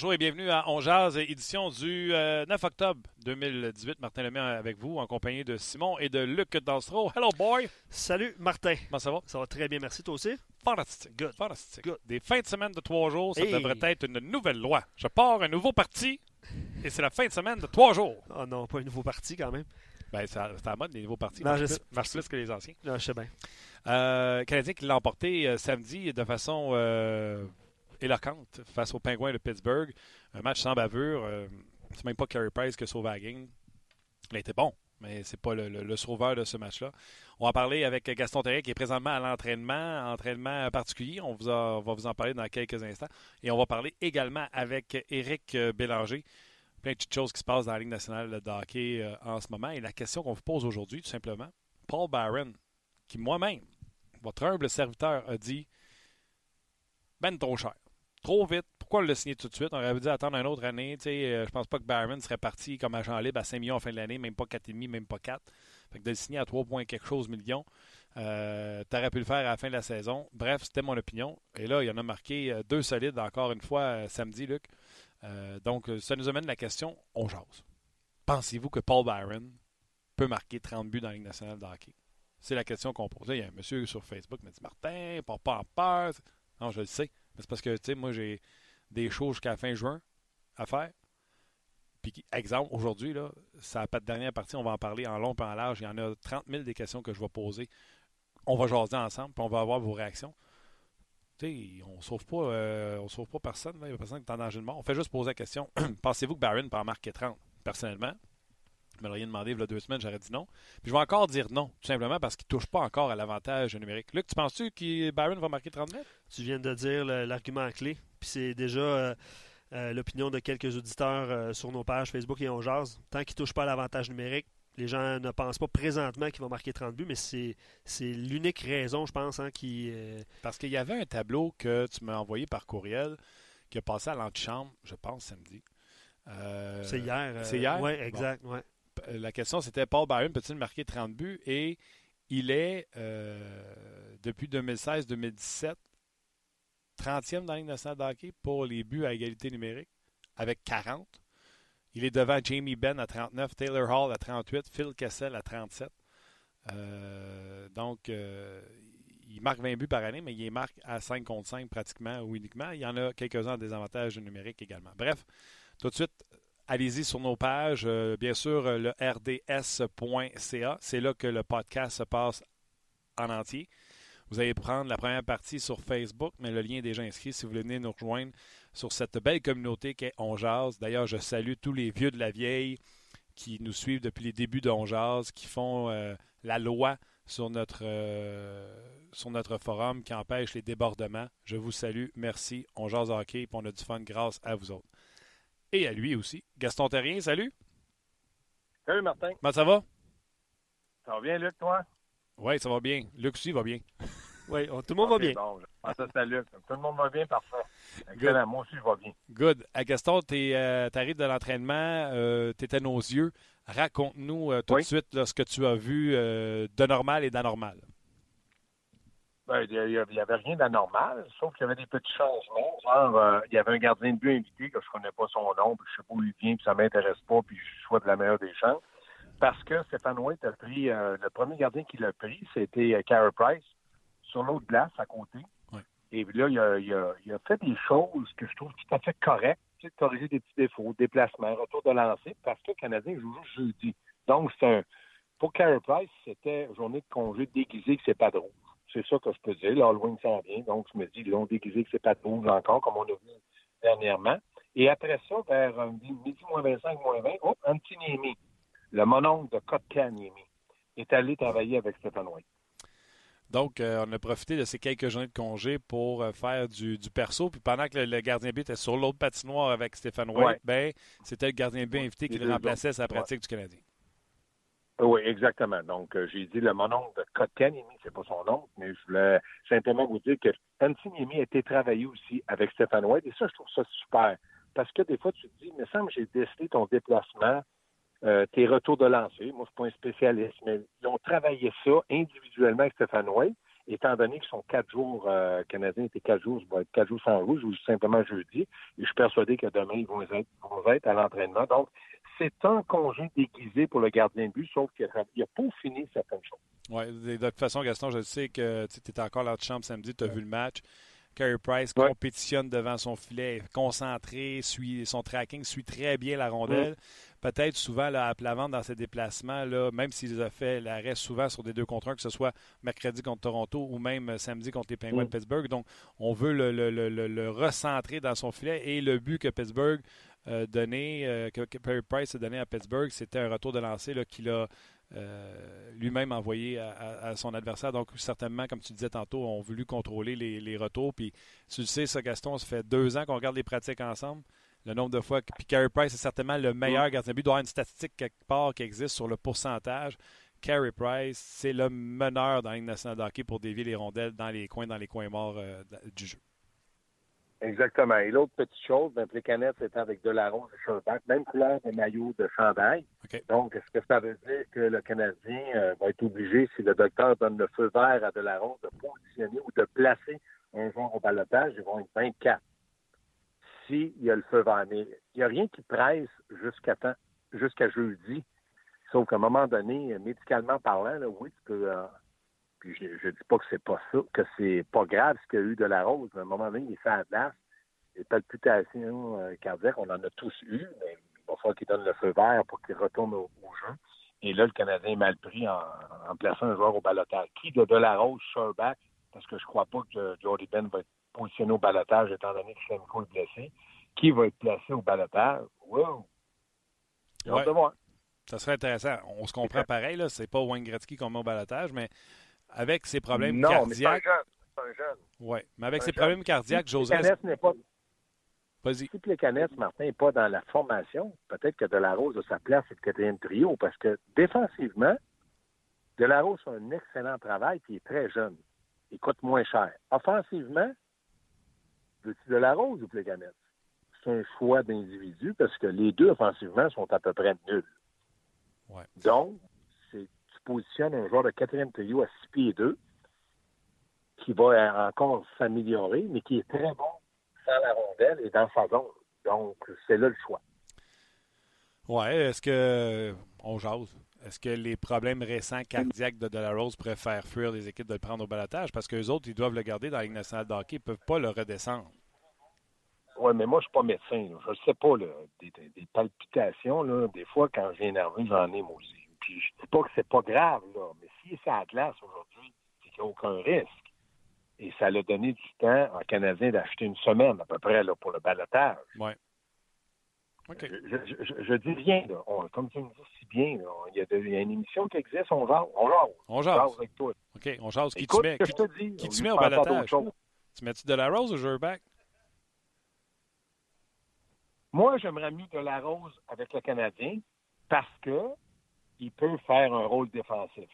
Bonjour et bienvenue à On Jazz, édition du 9 euh, octobre 2018. Martin Lemay avec vous, en compagnie de Simon et de Luc Danstro. Hello, boy! Salut, Martin. Comment ça va? Ça va très bien, merci. Toi aussi? Fantastique. Good. Fantastique. Good. Des fins de semaine de trois jours, ça Hey. devrait être une nouvelle loi. Je pars un nouveau parti et c'est la fin de semaine de trois jours. Oh non, pas un nouveau parti quand même. Ben, c'est à la mode, les nouveaux partis. Non, marchent je plus, marchent plus que les anciens. Non, je sais bien. Euh, Canadien qui l'a emporté euh, samedi de façon éloquente face aux Pingouins de Pittsburgh. Un match sans bavure. euh, c'est même pas Carey Price qui a sauvé la game. Il été bon, mais c'est pas le, sauveur de ce match-là. On va parler avec Gaston Terrier qui est présentement à l'entraînement, entraînement particulier. On, vous va vous en parler dans quelques instants. Et on va parler également avec Éric Bélanger. Plein de petites choses qui se passent dans la Ligue nationale de hockey euh, en ce moment. Et la question qu'on vous pose aujourd'hui, tout simplement, Paul Barron, qui moi-même, votre humble serviteur, a dit Ben trop cher. Trop vite. Pourquoi le signer tout de suite? On aurait dû attendre une autre année. Tu sais, euh, je pense pas que Barron serait parti comme agent libre à 5 millions à fin de l'année, même pas 4,5, même pas 4. Fait que de le signer à 3 points quelque chose millions, euh, t'aurais pu le faire à la fin de la saison. Bref, c'était mon opinion. Et là, il y en a marqué euh, deux solides encore une fois euh, samedi, Luc. Donc, ça nous amène la question, on jase. Pensez-vous que Paul Byron peut marquer 30 buts dans la Ligue nationale de hockey? C'est la question qu'on posait. Il y a un monsieur sur Facebook qui m'a dit Martin, pas pas en peur. Non, je le sais. C'est parce que, tu sais, moi, j'ai des shows jusqu'à fin juin à faire. Puis, exemple, aujourd'hui, là, ça pas de dernière partie, on va en parler en long et en large. Il y en a 30 000 des questions que je vais poser. On va jaser ensemble, puis on va avoir vos réactions. Tu sais, on ne sauve pas, euh, sauve pas personne. Il n'y a personne qui est en danger de mort. On fait juste poser la question Pensez-vous que Barron peut en marquer 30 Personnellement, vous m'auriez demandé il y a deux semaines, j'aurais dit non. Puis je vais encore dire non, tout simplement parce qu'il ne touche pas encore à l'avantage numérique. Luc, tu penses-tu que Barron va marquer 30 mètres Tu viens de dire l'argument clé. Puis c'est déjà euh, euh, l'opinion de quelques auditeurs euh, sur nos pages Facebook et on jase. Tant qu'il ne touche pas à l'avantage numérique, les gens ne pensent pas présentement qu'il va marquer 30 buts, mais c'est l'unique raison, je pense, hein, qui. Parce qu'il y avait un tableau que tu m'as envoyé par courriel qui a passé à l'antichambre, je pense, samedi. Euh, c'est hier. c'est hier? Oui, exact. ouais. La question c'était Paul Byron peut-il marquer 30 buts? Et il est euh, depuis 2016-2017 30e dans la Ligue nationale de pour les buts à égalité numérique avec 40. Il est devant Jamie Benn à 39, Taylor Hall à 38, Phil Kessel à 37. Euh, donc, euh, il marque 20 buts par année, mais il marque à 5 contre 5 pratiquement ou uniquement. Il y en a quelques-uns en désavantage numérique également. Bref, tout de suite, allez-y sur nos pages. Euh, bien sûr, euh, le rds.ca. C'est là que le podcast se passe en entier. Vous allez prendre la première partie sur Facebook, mais le lien est déjà inscrit si vous venir nous rejoindre sur cette belle communauté qu'est On Jazz. D'ailleurs, je salue tous les vieux de la vieille qui nous suivent depuis les débuts de qui font euh, la loi sur notre, forum, qui empêche les débordements. Je vous salue. Merci. On Jazz Hockey, on a du fun grâce à vous autres. Et à lui aussi. Gaston Terrien, salut. Salut Martin. Comment ça va? Ça va bien, Luc, toi? Oui, ça va bien. Luc aussi va bien. Oui, tout le monde va Ok, bien. Bon, c'est Luc. Tout le monde va bien, parfait. Excellent, moi aussi, je vais bien. Good. À Gaston, tu arrives de l'entraînement, tu étais nos yeux. Raconte-nous euh, tout Oui. de suite là, ce que tu as vu euh, de normal et d'anormal. Ben, il n'y avait rien d'anormal, sauf qu'il y avait des petits changements. Genre, euh, il y avait un gardien de but invité que je connais pas son nom, puis je sais pas où il vient, puis ça m'intéresse pas, puis je souhaite la meilleure des chances. Parce que Stéphane White a pris, euh, le premier gardien qu'il a pris, c'était euh, Carey Price, sur l'autre glace à côté. Et puis là, il a, il a- il a fait des choses que je trouve tout à fait correctes. corriger des petits défauts, déplacements, retour de lancer, parce que le Canadien joue juste jeudi. Donc, c'est un. Pour Carey Price, c'était journée de congé déguisé que c'est pas drôle. C'est ça que je peux dire. L'Halloween s'en vient. Donc, je me dis, ils l'ont déguisé que c'est pas drôle encore, comme on a vu dernièrement. Et après ça, vers euh, midi moins 25, moins 20, oh, Antiniemi, le mononcle de Kotkaniemi, est allé travailler avec Stéphane White. Donc, euh, on a profité de ces quelques journées de congé pour euh, faire du, perso. Puis pendant que le, gardien but était sur l'autre patinoire avec Stéphane White, ben, c'était le gardien but invité qui le remplaçait sa pratique du Canadien. Oui, exactement. Donc, euh, j'ai dit le mononcle de Kotkaniemi, c'est pas son nom, mais je voulais simplement vous dire que Antiniemi a été travaillé aussi avec Stéphane White. Et ça, je trouve ça super. Parce que des fois, tu te dis, mais semble j'ai décidé ton déplacement euh, tes retours de lancer. Moi, je suis pas un spécialiste, mais ils ont travaillé ça individuellement avec Stéphane Way, étant donné qu'ils sont quatre jours euh, canadiens, étaient quatre jours, être quatre jours sans rouge ou simplement jeudi. Et je suis persuadé que demain, ils vont être, vont être à l'entraînement. Donc, c'est un congé déguisé pour le gardien de but, sauf qu'il a, pas fini certaines choses. Oui, de toute façon, Gaston, je sais que tu étais encore là de chambre samedi, tu as vu le match. Carey Price compétitionne devant son filet, concentré, suit, son tracking suit très bien la rondelle. Peut-être souvent là, à plat dans ses déplacements, là, même s'il a fait l'arrêt souvent sur des deux contre un, que ce soit mercredi contre Toronto ou même euh, samedi contre les Penguins de Pittsburgh. Donc, on veut le, recentrer dans son filet et le but que Pittsburgh a donné, euh, que Carey Price a donné à Pittsburgh, c'était un retour de lancer qu'il a euh, lui-même envoyé à, son adversaire. Donc, certainement, comme tu disais tantôt, on voulu contrôler les, retours. Puis, tu le sais, ça, Gaston, ça fait deux ans qu'on regarde les pratiques ensemble. Le nombre de fois. Puis, Carey Price est certainement le meilleur gardien de but. Il doit y avoir une statistique quelque part qui existe sur le pourcentage. Carey Price, c'est le meneur dans la Ligue nationale de hockey pour dévier les rondelles dans les coins, dans les coins morts euh, du jeu. Exactement. Et l'autre petite chose, ben, les canettes, c'était avec de la rose et Sherback, même couleur de maillot de chandail. Donc, est-ce que ça veut dire que le Canadien euh, va être obligé, si le docteur donne le feu vert à de la rose, de positionner ou de placer un joueur au balotage? Ils vont être 24 s'il y a le feu vert. Mais il n'y a rien qui presse jusqu'à temps, jusqu'à jeudi. Sauf qu'à un moment donné, médicalement parlant, là, oui, tu peux, euh, puis je, ne dis pas que c'est pas ça, que c'est pas grave ce qu'il y a eu de la rose. À un moment donné, il fait à place. Les palpitations euh, cardiaques, on en a tous eu, mais il va falloir qu'il donne le feu vert pour qu'il retourne au, jeu. Et là, le Canadien est mal pris en, plaçant un joueur au balotage. Qui de, de la rose, Sherback, parce que je crois pas que Jordy Ben va être positionné au balotage étant donné que Schlemko est blessé. Qui va être placé au balotage? Wow! Ouais. Ça serait intéressant. On se comprend pareil, là. C'est pas Wayne Gretzky qu'on met au balotage, mais avec ses problèmes cardiaques. Non, c'est un jeune. Oui, mais avec ses problèmes cardiaques, José. n'est pas. Vas-y. Si Plekanec, Martin, n'est pas dans la formation, peut-être que Delarose a sa place et le quatrième trio, parce que défensivement, Delarose fait un excellent travail et il est très jeune. Il coûte moins cher. Offensivement, veux-tu Delarose ou Plekanec? C'est un choix d'individu parce que les deux offensivement sont à peu près nuls. Ouais. Donc, positionne un joueur de quatrième trio à 6 pieds 2 qui va encore s'améliorer, mais qui est très bon sans la rondelle et dans sa zone. Donc, c'est là le choix. Ouais, est-ce que on jase? Est-ce que les problèmes récents cardiaques de Delarose faire fuir les équipes de le prendre au balotage? Parce qu'eux autres, ils doivent le garder dans la Ligue nationale de hockey. Ils ne peuvent pas le redescendre. Oui, mais moi, je ne suis pas médecin. Je ne sais pas. des, palpitations, là, des fois, quand j'ai énervé, j'en ai moi aussi. Puis je dis pas que c'est pas grave, là, mais si c'est à glace aujourd'hui, c'est qu'il n'y a aucun risque. Et ça l'a donné du temps en Canadien d'acheter une semaine à peu près là, pour le balotage. Oui. OK. Je, dis rien, là. comme tu me dis si bien, il, y a une émission qui existe, on jase. On jase. On jase. avec toi. OK, on jase. Qui tu mets, qui, qui tu mets au balotage? Tu mets-tu de la rose ou Jerback? Moi, j'aimerais mieux de la rose avec le Canadien parce que il peut faire un rôle défensif.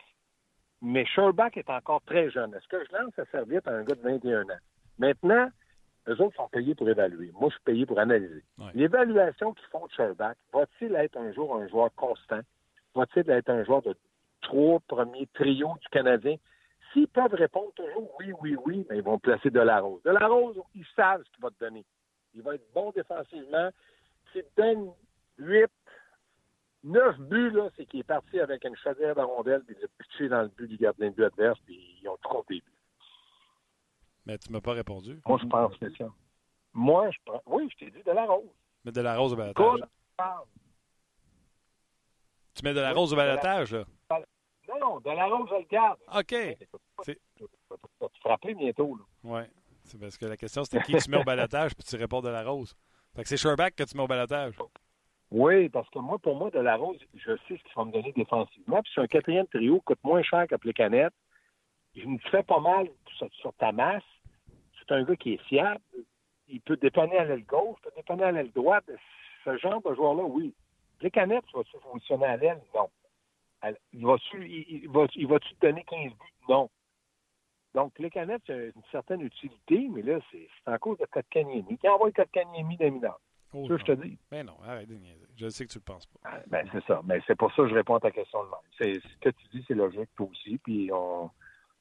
Mais Sherback est encore très jeune. Est-ce que je lance à serviette à un gars de 21 ans? Maintenant, eux autres sont payés pour évaluer. Moi, je suis payé pour analyser. L'évaluation qu'ils font de Sherback, va-t-il être un jour un joueur constant? Va-t-il être un joueur de trois premiers trios du Canadien? S'ils peuvent répondre toujours oui, oui, oui, mais ils vont placer de la rose. De la rose, ils savent ce qu'il va te donner. Il va être bon défensivement. S'il te donne 8, Neuf buts, là, c'est qu'il est parti avec une chaudière de rondelle, puis il a pitché dans le but du gardien de but adverse, puis ils ont trompé. Mais tu m'as pas répondu. Moi, je pense que ça. Moi, je prends. Oui, je t'ai dit de la rose. Mettre de la rose au balotage. Tu mets de la rose au balotage, là. Non, non, de la rose, je le garde. OK. Tu vas te frapper bientôt. Là. Oui. C'est parce que la question, c'était qui tu mets au balotage, puis tu réponds de la rose. Fait que c'est Sherback que tu mets au balotage. Oui, parce que moi, pour moi, de la rose, je sais ce qu'il va me donner défensivement. Puis c'est un quatrième trio, coûte moins cher que Plecanet. Il me fait pas mal sur, sur ta masse. C'est un gars qui est fiable. Il peut dépanner à l'aile gauche, il peut dépanner à l'aile droite. Ce genre de joueur-là, oui. Plecanet, tu vas se positionner à l'aile? Non. Il va-tu il, va, il va-tu te donner 15 buts? Non. Donc, Plecanet, c'est une certaine utilité, mais là, c'est en cause de Kotkaniemi. Qui envoie Kotkaniemi mineur. Oh, Ça, je te dis. Ben non, arrête de niaiser. Je sais que tu le penses pas. Ah, Ben, c'est ça. Mais c'est pour ça que je réponds à ta question de même. Ce que tu dis, c'est logique, toi aussi. Puis, on,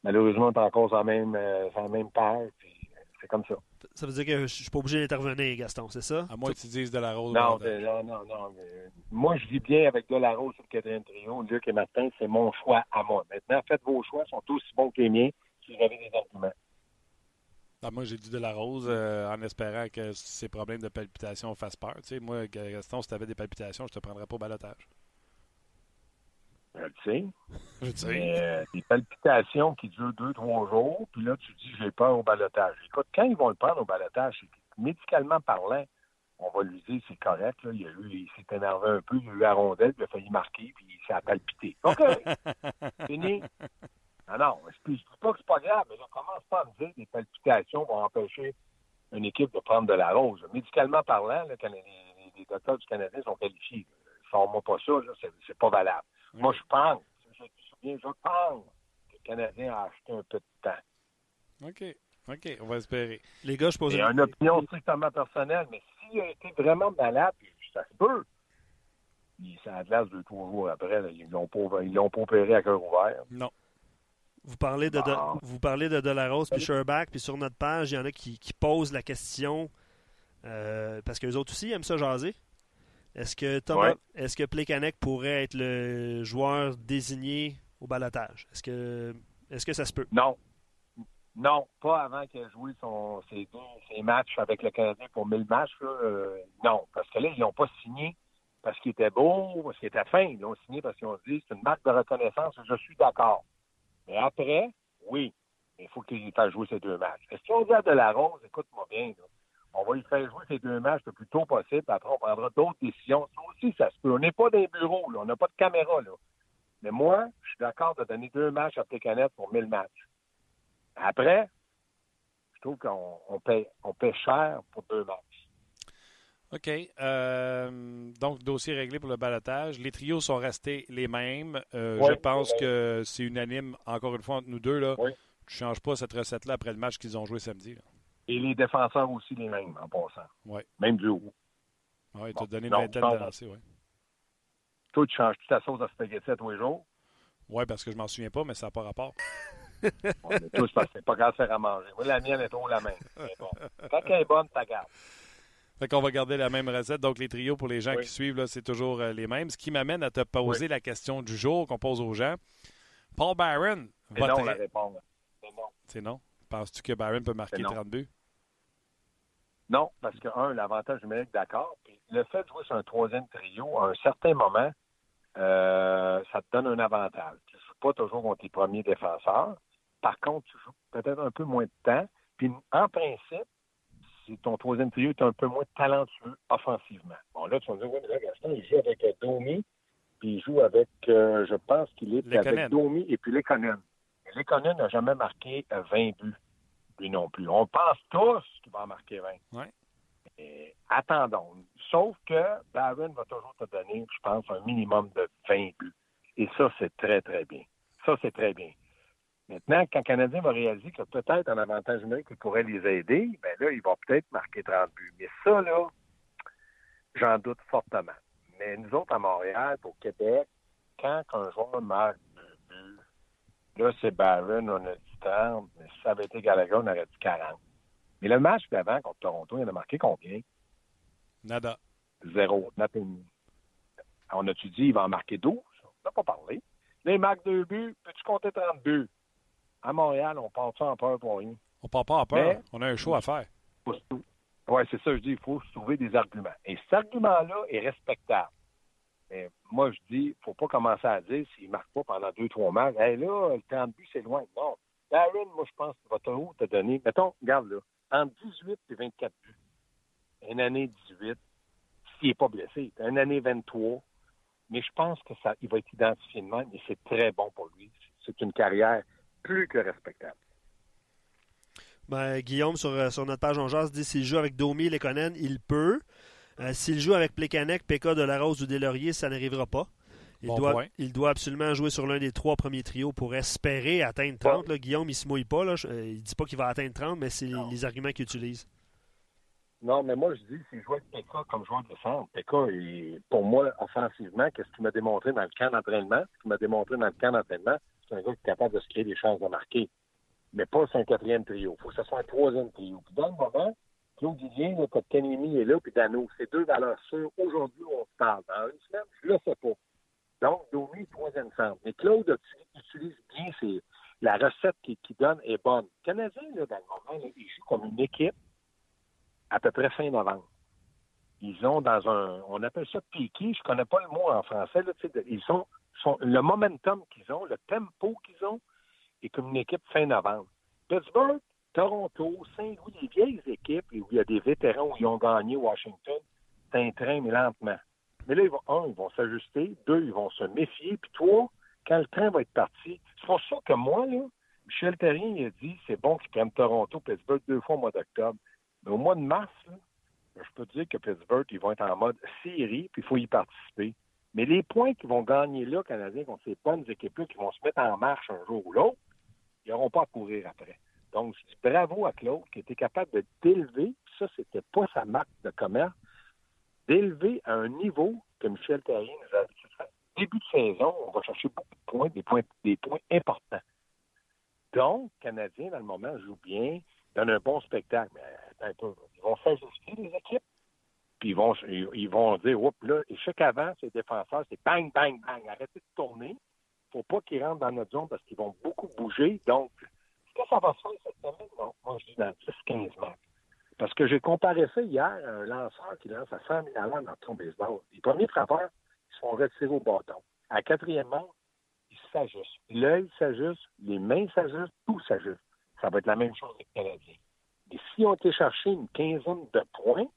malheureusement, on est encore sur la même, euh, sur la même. Puis, euh, c'est comme ça. Ça veut dire que je suis pas obligé d'intervenir, Gaston, c'est ça? À moins que tu dises de la rose Non, non, non, non. mais, moi, je vis bien avec Delarose sur le quatrième trio. Luc et Martin, c'est mon choix à moi. Maintenant, faites vos choix, ils sont aussi bons que les miens si vous avez des arguments. Moi, j'ai dit de la rose euh, en espérant que ces problèmes de palpitation fassent peur. Tu sais, moi, Gaston, si tu avais des palpitations, je te prendrais pas au balotage. Je le sais. Je te Mais euh, des palpitations qui durent deux, trois jours, puis là, tu dis, j'ai peur au balotage. Écoute, quand ils vont le prendre au balotage, médicalement parlant, on va lui dire, c'est correct, là, il, a eu, il s'est énervé un peu, il a eu la rondelle, puis il a failli marquer, puis il s'est palpité. OK, fini. Ah non, je ne dis pas que c'est pas grave, mais là, commence pas à me dire que des palpitations vont empêcher une équipe de prendre de la rose. Médicalement parlant, là, quand les, les- les docteurs du Canadien sont qualifiés. Sors-moi pas ça, là, c'est, c'est pas valable. Moi, je pense, je me souviens, je pense que le Canadien a acheté un peu de temps. OK. OK, on va espérer. Les gars, je pose C'est une... une opinion strictement personnelle, mais s'il a été vraiment malade, puis ça se peut. Il la glace deux, trois jours après, là, ils l'ont pas, ils l'ont pas opéré à cœur ouvert. Non. Vous parlez de, de- vous parlez de Delarose puis Sherback, puis sur notre page, il y en a qui, qui posent la question euh, parce que les autres aussi aiment ça jaser. Est-ce que Thomas, Ouais. est-ce que Plekanec pourrait être le joueur désigné au balotage? Est-ce que est-ce que ça se peut? Non. Non, pas avant qu'il ait joué son, ses, ses matchs avec le Canadien pour 1000 matchs. Là, euh, non, parce que là, ils n'ont pas signé parce qu'il était beau, parce qu'il était fin. Ils l'ont signé parce qu'ils ont dit c'est une marque de reconnaissance. Je suis d'accord. Mais après, oui, il faut qu'il fasse jouer ces deux matchs. Est-ce qu'on dit à Delarose, écoute-moi bien, là, on va lui faire jouer ces deux matchs le plus tôt possible, après, on prendra d'autres décisions. Ça aussi, ça se peut. On n'est pas les bureaux, là. on n'a pas de caméra. Là. Mais moi, je suis d'accord de donner deux matchs à Pécanet pour 1000 matchs. Après, je trouve qu'on on on paie cher pour deux matchs. OK. euh, donc, dossier réglé pour le balotage. Les trios sont restés les mêmes. Euh, Oui, je pense oui. que c'est unanime, encore une fois, entre nous deux. Là. Oui. Tu ne changes pas cette recette-là après le match qu'ils ont joué samedi. là. Et les défenseurs aussi les mêmes, en passant. Oui. Même du haut. Ouais, tu as donné une vingtaine de lancers. Oui, Toi, tu changes toute ta sauce à spaghetti à tous les jours. ouais, parce que je m'en souviens pas, mais ça n'a pas rapport. Mais toi, c'est parce que c'est pas grave de faire à manger. Moi, la mienne est trop la même. Bon. Quand elle est bonne, ta garde. Fait qu'on va garder la même recette. Donc, les trios, pour les gens Oui. qui suivent, c'est toujours euh, les mêmes. Ce qui m'amène à te poser la question du jour qu'on pose aux gens. Paul Byron, C'est non, la réponse. C'est non. Penses-tu que Byron peut marquer C'est non. 30 buts? Non, parce que, un, l'avantage numérique, d'accord. Puis le fait de jouer sur un troisième trio, à un certain moment, euh, ça te donne un avantage. Tu ne joues pas toujours contre tes premiers défenseurs. Par contre, tu joues peut-être un peu moins de temps. Puis, en principe, si ton troisième trio est un peu moins talentueux offensivement. Bon, là, tu vas me dire, oui, mais là, Gaston, il joue avec euh, Domi, puis il joue avec, euh, je pense qu'il est avec Domi et puis Lekonen. Lekonen n'a jamais marqué euh, 20 buts, lui non plus. On pense tous qu'il va en marquer 20. Ouais. Et attendons. Sauf que Barron va toujours te donner, je pense, un minimum de 20 buts. Et ça, c'est très, très bien. Ça, c'est très bien. Maintenant, quand le Canadien va réaliser que peut-être un avantage numérique qui pourrait les aider, ben là, il va peut-être marquer 30 buts. Mais ça, là, j'en doute fortement. Mais nous autres, à Montréal, au Québec, quand un joueur marque deux buts, là, c'est Barron, on a dit 30, mais si ça avait été Gallagher, on aurait dit 40. Mais le match d'avant contre Toronto, il en a marqué combien? Nada. Zéro. Nothing. On a-tu dit il va en marquer 12? On n'a pas parlé. Là, il marque deux buts. Peux-tu compter 30 buts? À Montréal, on part ça en peur pour rien. On part pas en peur. Mais- On a un show à faire. Oui, c'est ça, je dis, il faut trouver des arguments. Et cet argument-là est respectable. Mais moi, je dis, il ne faut pas commencer à dire s'il ne marque pas pendant deux, trois matchs. Hey, là, le temps de but, c'est loin. Non. Darren, moi, je pense que votre haut t'a donné, mettons, regarde là, entre 18 et 24 buts. Une année 18, s'il n'est pas blessé. Une année 23. Mais je pense que ça, il va être identifié de même et c'est très bon pour lui. C'est une carrière plus que respectable. Ben, Guillaume, sur, euh, sur, notre page en jazz, dit s'il joue avec Domi et Lekonen, il peut. Euh, s'il joue avec Plekanec, Pekka de la Rose ou Delaurier, ça n'arrivera pas. Il, doit, il doit absolument jouer sur l'un des trois premiers trios pour espérer atteindre 30. Guillaume, il ne se mouille pas. Là. Euh, il ne dit pas qu'il va atteindre 30, mais c'est les, arguments qu'il utilise. Non, mais moi, je dis, s'il joue avec Pekka comme joueur de centre, Pekka, pour moi, offensivement, qu'est-ce qu'il m'a démontré dans le camp d'entraînement? Ce qu'il m'a démontré dans le camp d'entraînement, c'est un gars qui est capable de se créer des chances de marquer mais pas un quatrième trio. Il faut que ce soit un troisième trio. Puis dans le moment, Claude là, quand Kanemi est là, puis Dano, c'est deux valeurs sûres. Aujourd'hui, on se parle. Dans une semaine, je ne le sais pas. Donc, Domi, troisième centre. Mais Claude utilise bien ses, la recette qu'il donne est bonne. Le Canadien, là, dans le moment, il joue comme une équipe à peu près fin novembre. Ils ont dans un, on appelle ça piqué, je connais pas le mot en français, là, ils sont, le momentum qu'ils ont, le tempo qu'ils ont, est comme une équipe fin novembre. Pittsburgh, Toronto, Saint-Louis, des vieilles équipes où il y a des vétérans où ils ont gagné Washington, c'est un train, mais lentement. Mais là, ils vont, un, ils vont s'ajuster. Deux, ils vont se méfier. Puis trois, quand le train va être parti, c'est pour ça que moi, là, Michel Terrien, il a dit c'est bon qu'ils prennent Toronto, Pittsburgh deux fois au mois d'octobre. Mais au mois de mars, je peux dire que Pittsburgh, ils vont être en mode série, puis il faut y participer. Mais les points qu'ils vont gagner là, Canadiens, contre ces bonnes équipes-là, qui vont se mettre en marche un jour ou l'autre, ils n'auront pas à courir après. Donc, bravo à Claude qui était capable de d'élever, ça, c'était pas sa marque de commerce, d'élever à un niveau que Michel Terrien nous a dit. Début de saison, on va chercher beaucoup de points, des points, des points importants. Donc, Canadiens, dans le moment, jouent bien, donnent un bon spectacle. Mais, ils vont s'ajuster, les équipes, puis ils vont, ils vont dire, oups, là, et chaque avant, ces défenseurs, c'est bang, bang, bang, arrêtez de tourner, faut pas qu'ils rentrent dans notre zone parce qu'ils vont beaucoup bouger. Donc, est-ce que ça va faire cette semaine? Non, moi, je dis dans 10-15 matchs. Parce que j'ai comparé ça hier à un lanceur qui lance à 100 000 à dans ton baseball. Les premiers frappeurs, ils sont retirés au bâton. À quatrième manche, ils s'ajustent. L'œil s'ajuste, les mains s'ajustent, tout s'ajuste. Ça va être la même chose avec les Canadiens. Et si on était cherché une quinzaine de points,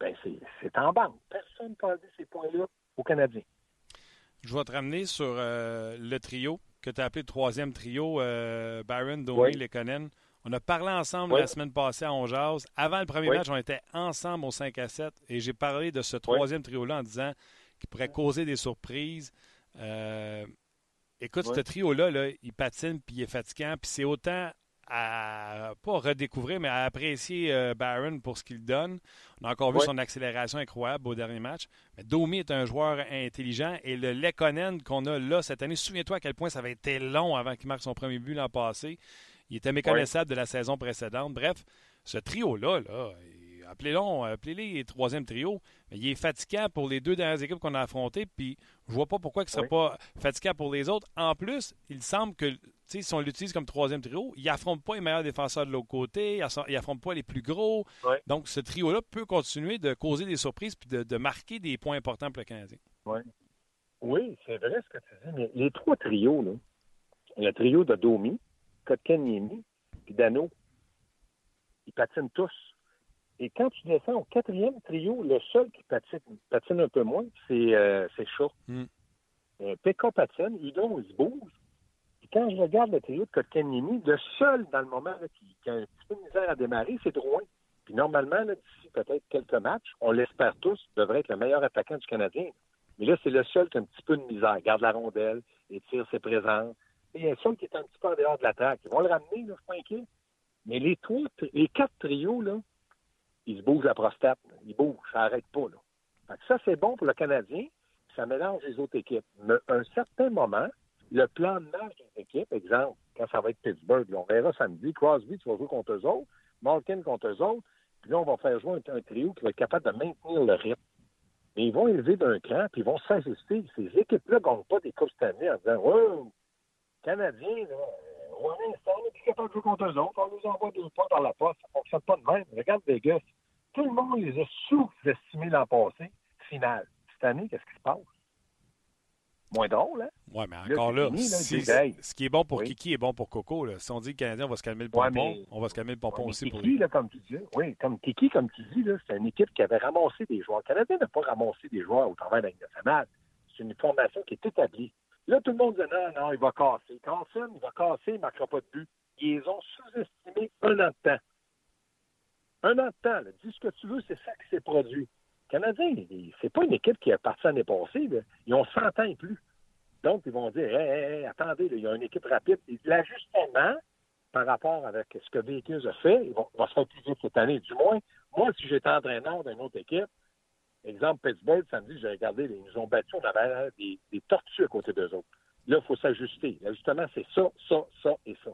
ben c'est en banque. Personne ne peut ces points-là aux Canadiens. Je vais te ramener sur euh, le trio que tu as appelé le troisième trio, euh, Baron, Domi, Lekonen. On a parlé ensemble la semaine passée à Onjaz. Avant le premier match, on était ensemble au 5 à 7 et j'ai parlé de ce troisième trio-là en disant qu'il pourrait causer des surprises. Euh, écoute, ce trio-là, là, il patine puis il est fatigant. Puis c'est autant à pas redécouvrir, mais à apprécier euh, Barron pour ce qu'il donne. On a encore vu son accélération incroyable au dernier match. Mais Domi est un joueur intelligent et le Lekonen qu'on a là cette année, souviens-toi à quel point ça avait été long avant qu'il marque son premier but l'an passé. Il était méconnaissable de la saison précédente. Bref, ce trio-là, là, appelez-le appelez troisième trio, mais il est fatigant pour les deux dernières équipes qu'on a affrontées, puis je vois pas pourquoi il ne serait pas fatigant pour les autres. En plus, il semble que si on l'utilise comme troisième trio, il n'affronte pas les meilleurs défenseurs de l'autre côté, il n'affronte pas les plus gros. Donc, ce trio-là peut continuer de causer des surprises puis de, marquer des points importants pour le Canadien. Oui, c'est vrai ce que tu dis, mais les trois trios, là, le trio de Domi, Kotkaniemi puis Dano, ils patinent tous. Et quand tu descends au quatrième trio, le seul qui patine, patine un peu moins, c'est euh, Shaw. Mm. Euh, patine, Udon, il se bouge quand je regarde le trio de Kotkaniemi, le seul dans le moment qui, a un petit peu de misère à démarrer, c'est Drouin. Puis normalement, d'ici peut-être quelques matchs, on l'espère tous, devrait être le meilleur attaquant du Canadien. Mais là, c'est le seul qui a un petit peu de misère. Garde la rondelle, et tire ses présences. Et il y a un seul qui est un petit peu en dehors de l'attaque. Ils vont le ramener, là, je suis pas inquiet. Mais les trois, les quatre trios, là, ils se bougent la prostate. Ils bougent, ça n'arrête pas. Là. ça, c'est bon pour le Canadien. Ça mélange les autres équipes. Mais à un certain moment, le plan de match d'une équipe, exemple, quand ça va être Pittsburgh, on verra samedi, Crosby, tu vas jouer contre eux autres, Malkin contre eux autres, puis là, on va faire jouer un, trio qui va être capable de maintenir le rythme. Mais ils vont élever d'un cran, puis ils vont s'ajuster. Ces équipes-là ne gagnent pas des coupes cette année en disant Wow, Canadiens, là, on est plus capable de jouer contre eux autres, on nous envoie deux pas dans la poste, ça ne fonctionne pas de même. Regarde Vegas. tout le monde les a sous-estimés l'an passé. Final. Cette année, qu'est-ce qui se passe? Moins drôle, hein? Oui, mais encore là, ce qui est bon pour Kiki est bon pour Coco. Là. Si on dit le Canadien, on va se calmer le pompon, on va se calmer le pompon aussi pour lui. Là, comme tu dis, oui, comme Kiki, comme tu dis, c'est une équipe qui avait ramassé des joueurs. Le Canadien n'a pas ramassé des joueurs au travers de la nationale. C'est une formation qui est établie. Là, tout le monde dit non, non, il va casser. Carlson, il va casser, il ne marquera pas de but. Ils ont sous-estimé un an de temps. Un an de temps. Dis ce que tu veux, c'est ça qui s'est produit. Le Canadien, c'est pas une équipe qui est partie l'année passée. Ils ont 100 ans et plus. Donc, ils vont dire hey, attendez, il y a une équipe rapide. L'ajustement par rapport avec ce que Vegas a fait, il va, se faire plus vite cette année. Du moins, moi, si j'étais entraîneur d'une autre équipe, exemple Pittsburgh, samedi, j'ai regardé, ils nous ont battus, on avait des, des tortues à côté d'eux autres. Là, il faut s'ajuster. L'ajustement, c'est ça, ça, ça et ça.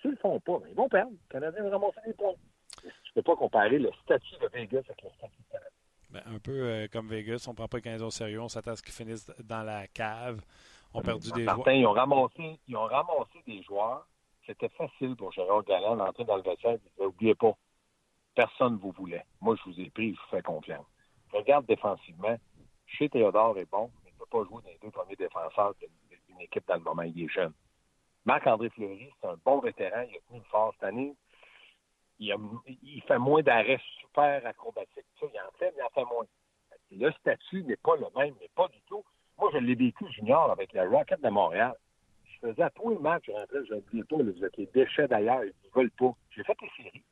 S'ils ne le font pas, ils vont perdre. Les Canadiens vont ramasser des points. Tu ne peux pas comparer le statut de Vegas avec le statut de Canada. Ben, un peu euh, comme Vegas, on ne prend pas les Canadiens au sérieux, on s'attend à ce qu'ils finissent dans la cave. On a perdu des joueurs. Ils ont, ramassé, ils ont ramassé des joueurs. C'était facile pour Gérard Galland d'entrer dans le vestiaire et N'oubliez pas, personne ne vous voulait. Moi, je vous ai pris, je vous fais confiance. Regarde défensivement. Chez Théodore est bon, mais il ne peut pas jouer dans les deux premiers défenseurs d'une équipe dans le moment. Il est jeune. Marc-André Fleury, c'est un bon vétéran. Il a tenu fort cette année. Il, fait moins d'arrêts super acrobatiques. il en fait, mais il en fait moins. Le statut n'est pas le même, mais pas du tout. Moi, je l'ai vécu junior avec la Rocket de Montréal. Je faisais tous les matchs, je rentrais, je ne pas, vous êtes les déchets d'ailleurs, ils ne veulent pas. J'ai fait les séries.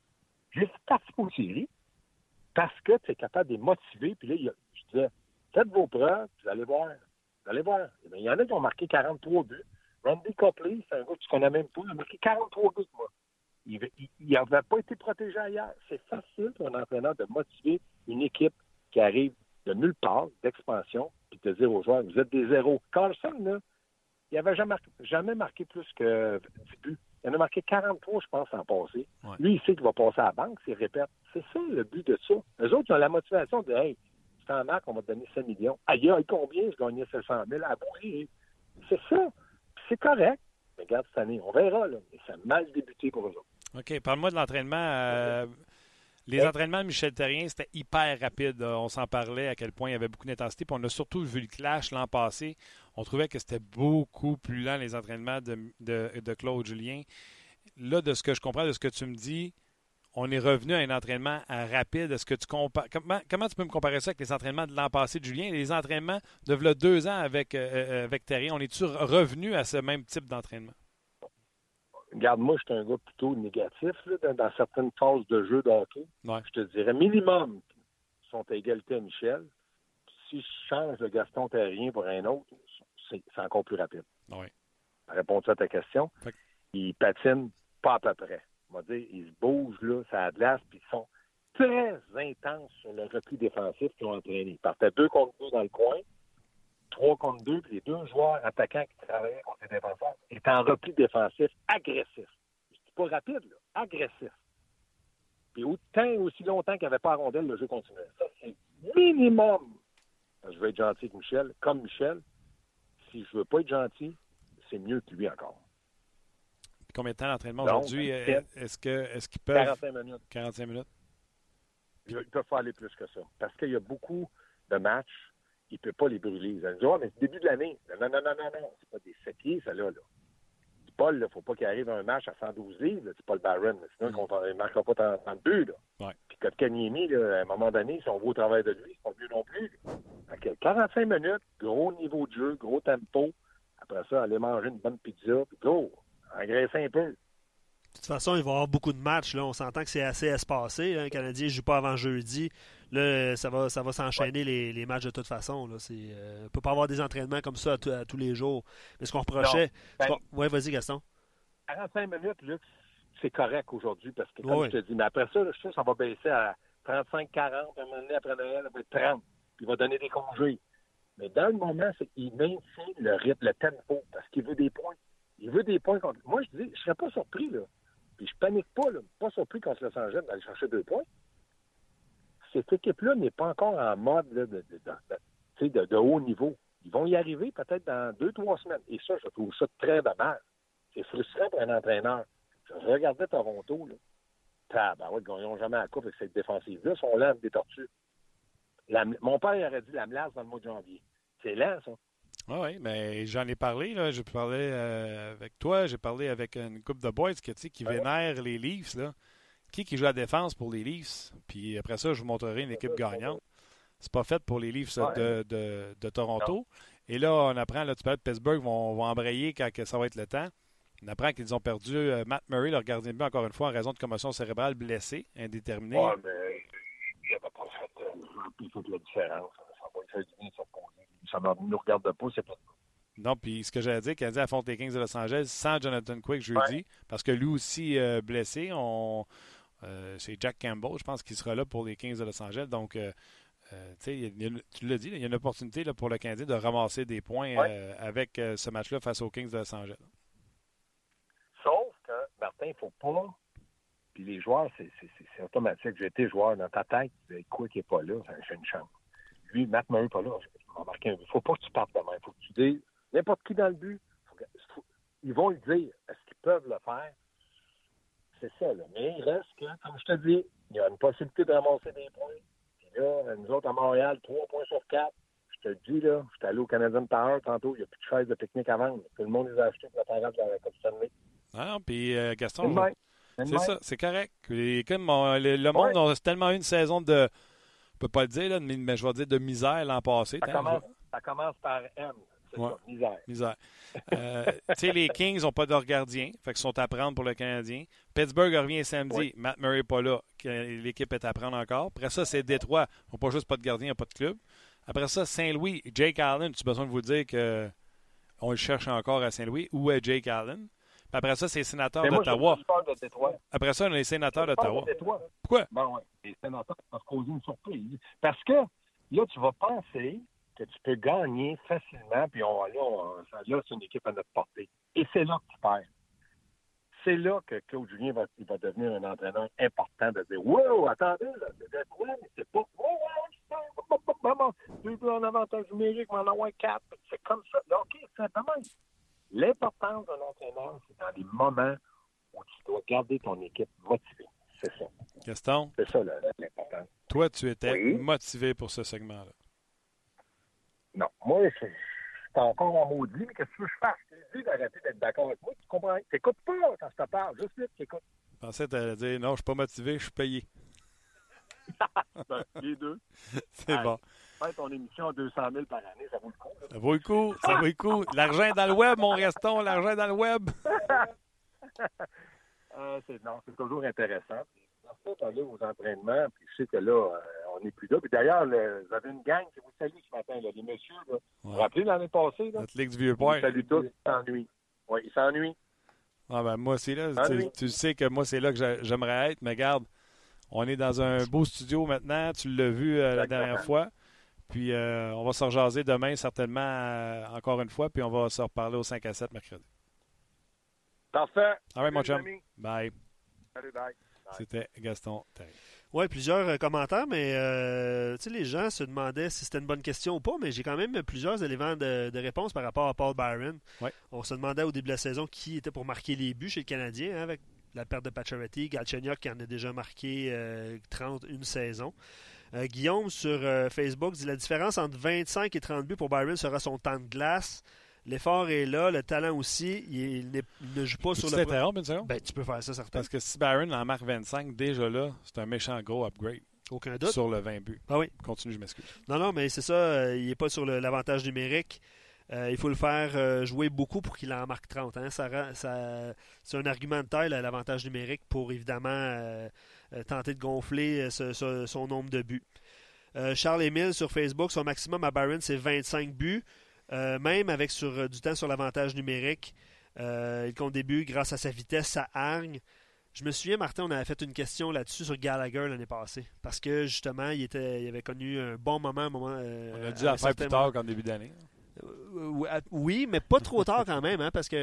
J'ai participé aux séries parce que tu es capable de les motiver. Puis là, je disais, faites vos preuves, vous allez voir. Vous allez voir. Il y en a qui ont marqué 43 buts. Randy Copley, c'est un gars que tu connais même pas, il a marqué 43 buts, moi. Il n'avait pas été protégé ailleurs. C'est facile pour un entraîneur de motiver une équipe qui arrive de nulle part, d'expansion, puis de dire aux joueurs, vous êtes des zéros. Carlson, là, il n'avait jamais, jamais marqué plus que 10 buts. Il en a marqué 43, je pense, en passé. Lui, il sait qu'il va passer à la banque s'il répète. C'est ça le but de ça. Les autres, ils ont la motivation de Hey, c'est en marque, on va te donner 5 millions. Aïe, aïe, combien? Je gagnais 700 000 à C'est ça c'est correct. Mais regarde cette année, on verra, là. Mais ça a mal débuté pour eux autres. OK. Parle-moi de l'entraînement. Euh, les entraînements de Michel Terrien, c'était hyper rapide. On s'en parlait à quel point il y avait beaucoup d'intensité. Puis on a surtout vu le clash l'an passé. On trouvait que c'était beaucoup plus lent, les entraînements de, de Claude Julien. Là, de ce que je comprends, de ce que tu me dis, on est revenu à un entraînement rapide. Est-ce que tu compares comment, comment, tu peux me comparer ça avec les entraînements de l'an passé de Julien? Et les entraînements de deux ans avec, euh, euh, avec Terry? On est-tu revenu à ce même type d'entraînement? Regarde, moi, je suis un gars plutôt négatif dans, certaines phases de jeu de hockey. Je te dirais minimum sont à égalité à Michel. Si je change le Gaston Terrien pour un autre, c'est encore plus rapide. Oui. Réponds à ta question? Il patine pas à peu près on va dire, ils se bougent, là, ça a glace, puis ils sont très intenses sur le repli défensif qu'ils ont entraîné. Ils partaient deux contre deux dans le coin, trois contre deux, puis les deux joueurs attaquants qui travaillaient contre les défenseurs étaient en repli défensif agressif. C'est pas rapide, là, agressif. Puis autant aussi longtemps qu'il n'y avait pas à rondelle, le jeu continuait. Ça, c'est minimum. Je veux être gentil avec Michel, comme Michel. Si je veux pas être gentil, c'est mieux que lui encore. Combien de temps d'entraînement aujourd'hui? Euh, est-ce que est-ce qu'ils peuvent. 45 minutes. 45 minutes. Ils peuvent pas aller plus que ça. Parce qu'il y a beaucoup de matchs, ils ne peuvent pas les brûler. Ils disent, oh, mais c'est le début de l'année. Non, non, non, non, non. C'est pas des sept pieds, ça là. là. Paul, il ne faut pas qu'il arrive un match à 112 livres, c'est pas le Baron. Sinon, mm. il ne marquera pas tant, de but. Là. Ouais. Puis Kotkaniemi, à un moment donné, si on voit au travail de lui, c'est pas mieux non plus. 45 minutes, gros niveau de jeu, gros tempo. Après ça, aller manger une bonne pizza, puis go engraisser un peu. De toute façon, il va y avoir beaucoup de matchs. Là. On s'entend que c'est assez espacé. Hein. Le Canadien ne joue pas avant jeudi. Là, ça va, ça va s'enchaîner les, matchs de toute façon. Là. Euh, on ne peut pas avoir des entraînements comme ça à, tous les jours. Mais ce qu'on reprochait. Ben, oui, vas-y, Gaston. 45 minutes, c'est correct aujourd'hui parce que, comme je te dis, mais après ça, je suis que ça va baisser à 35-40. Un moment donné, après Noël, ça va être 30. Puis il va donner des congés. Mais dans le moment, c'est qu'il maintient le rythme, le tempo, parce qu'il veut des points. Il veut des points contre. Moi, je dis, je serais pas surpris, là. Puis je panique pas, là. Pas surpris contre Los Angeles d'aller chercher deux points. Cette équipe-là n'est pas encore en mode de, de, haut niveau. Ils vont y arriver peut-être dans deux, trois semaines. Et ça, je trouve ça très dommage. C'est frustrant pour un entraîneur. Je regardais Toronto, là. tabarouette, ils n'ont jamais la coupe avec cette défensive-là. Ils sont lents des tortues. Mon père aurait dit la melasse dans le mois de janvier. C'est lent, ça. Oui, oui, mais j'en ai parlé. Là. J'ai parlé euh, avec toi, j'ai parlé avec une couple de boys sais, qui Ouais. vénèrent les Leafs. Là. Qui qui joue la défense pour les Leafs? Puis après ça, je vous montrerai une équipe gagnante. C'est pas fait pour les Leafs de, de, de Toronto. Et là, on apprend, là, tu parles de Pittsburgh, vont, vont embrayer quand que ça va être le temps. On apprend qu'ils ont perdu euh, Matt Murray, leur gardien de but, encore une fois, en raison de commotion cérébrale blessé, indéterminé. Ouais, mais il n'avait pas fait, euh, fait la différence. Ça va lui faire du bien de se reposer. Ça ne nous regarde pas, c'est pas Non, puis ce que j'allais dire, Canadien affronte les Kings de Los Angeles sans Jonathan Quick jeudi, parce que lui aussi euh, blessé. On, euh, c'est Jack Campbell, je pense, qui sera là pour les Kings de Los Angeles. Donc, euh, tu sais, il y a- il y a une- tu l'as dit, il y a une opportunité là, pour le Canadien de ramasser des points Ouais. avec ce match-là face aux Kings de Los Angeles. Sauf que, Martin, il ne faut pas. Puis les joueurs, c'est, automatique. J'ai été joueur dans ta tête. tu dis, Quoi qui n'est pas là, j'ai une chance. Lui, Matt Murray pas là. Je vais marquer un but. Il ne faut pas que tu partes demain. Il faut que tu dises n'importe qui dans le but. faut que- faut- ils vont le dire. Est-ce qu'ils peuvent le faire? C'est ça, là. Mais il reste que, comme je te dis, il y a une possibilité de ramasser des points. Puis là, nous autres à Montréal, trois points sur quatre. Je te le dis, là, je suis allé au Canadian Tower tantôt, il n'y a plus de chaises de pique-nique à vendre. Tout le monde les a achetées pour la parade de la Coupe Stanley. Ah non, puis euh, Gaston, c'est ça, c'est correct. Et comme on- le, le monde a tellement eu une saison de, peux pas le dire, là, mais, je vais dire de misère l'an passé. Ça commence, ça commence par M. Ouais. misère. Misère. Euh, tu sais, les Kings n'ont pas de gardien, fait qu'ils sont à prendre pour le Canadien. Pittsburgh revient samedi. Matt Murray n'est pas là, l'équipe est à prendre encore. Après ça, c'est Détroit, ils n'ont pas juste pas de gardien, ils n'ont pas de club. Après ça, Saint-Louis, Jake Allen, tu as besoin de vous dire que on le cherche encore à Saint-Louis? Où est Jake Allen? Après ça, c'est les sénateurs d'Ottawa. Après ça, on a les sénateurs d'Ottawa. Pourquoi? Bon, ouais. Les sénateurs peuvent causer une surprise. Parce que là, tu vas penser que tu peux gagner facilement, puis on, là, on- ça- là, c'est une équipe à notre portée. Et c'est là que tu perds. C'est là que Claude Julien va, va devenir un entraîneur important de dire Wow, attendez, là, c'est Détroit, mais c'est pas. Bon, bon, bon, Deux buts en avantage numérique, mais en avoir quatre. C'est comme ça. Là, OK, c'est demain. L'importance d'un entraîneur, c'est dans les moments où tu dois garder ton équipe motivée. C'est ça. Gaston, C'est ça, là, l'important. toi, tu étais Oui. motivé pour ce segment-là. Non. Moi, je suis encore en maudit, mais qu'est-ce que tu veux que je fasse? Je dit d'arrêter d'être d'accord avec moi, tu comprends? T'écoutes pas quand je te parle, juste vite, t'écoutes. Je pensais que tu allais dire non, je suis pas motivé, je suis payé. Ben, les deux. C'est bon. Faire ton émission à 200 000 par année, ça vaut le coup. là. Ça vaut le coup, ça vaut le coup. L'argent est dans le web, mon Gaston, l'argent est dans le web. Euh, c'est, non, c'est toujours intéressant. Puis, là aux entraînements, puis je sais que là, euh, on n'est plus là. Puis d'ailleurs, le- vous avez une gang qui vous salue ce matin, là, les messieurs. Là. Vous vous rappelez l'année passée? Là? Notre Ligue du Vieux Ils Port. vous saluent tous, ils s'ennuient. Oui, ils s'ennuient. Ah ben, moi aussi, là, tu, sais que moi, c'est là que j'a- j'aimerais être, mais regarde, on est dans un beau studio maintenant, tu l'as vu euh, la dernière fois. Puis euh, on va se rejaser demain, certainement, euh, encore une fois, puis on va se reparler au 5 à 7 mercredi. Parfait. All right, mon chum. Bye. Salut, bye. C'était Gaston Terry. Oui, plusieurs euh, commentaires, mais euh, les gens se demandaient si c'était une bonne question ou pas, mais j'ai quand même plusieurs éléments de, de réponse par rapport à Paul Byron. Ouais. On se demandait au début de la saison qui était pour marquer les buts chez le Canadien, hein, avec la perte de Pacioretty, Galchenyuk qui en a déjà marqué euh, 30 une saison. Euh, Guillaume sur euh, Facebook dit la différence entre 25 et 30 buts pour Byron sera son temps de glace. L'effort est là, le talent aussi. Il, ne joue pas sur le. seconde? Ben, tu peux faire ça, certain. Parce que si Barron en marque 25, déjà là, c'est un méchant gros upgrade Aucun doute. sur le 20 buts. Ah oui. Continue, je m'excuse. Non, non, mais c'est ça. euh, il n'est pas sur l'avantage numérique. Euh, il faut le faire euh, jouer beaucoup pour qu'il en marque 30. hein. Ça, c'est un argument de taille, l'avantage numérique, pour évidemment tenter de gonfler euh, ce- ce- son nombre de buts. Euh, Charles Émile sur Facebook, son maximum à Byron, c'est 25 buts. Euh, même avec sur, euh, du temps sur l'avantage numérique, euh, il compte des buts grâce à sa vitesse, sa hargne. Je me souviens, Martin, on avait fait une question là-dessus sur Gallagher l'année passée. Parce que justement, il, était, il avait connu un bon moment. Un moment euh, On a dû à la faire plus tard qu'en début d'année. euh, à- Oui, mais pas trop tard quand même, hein, parce qu'à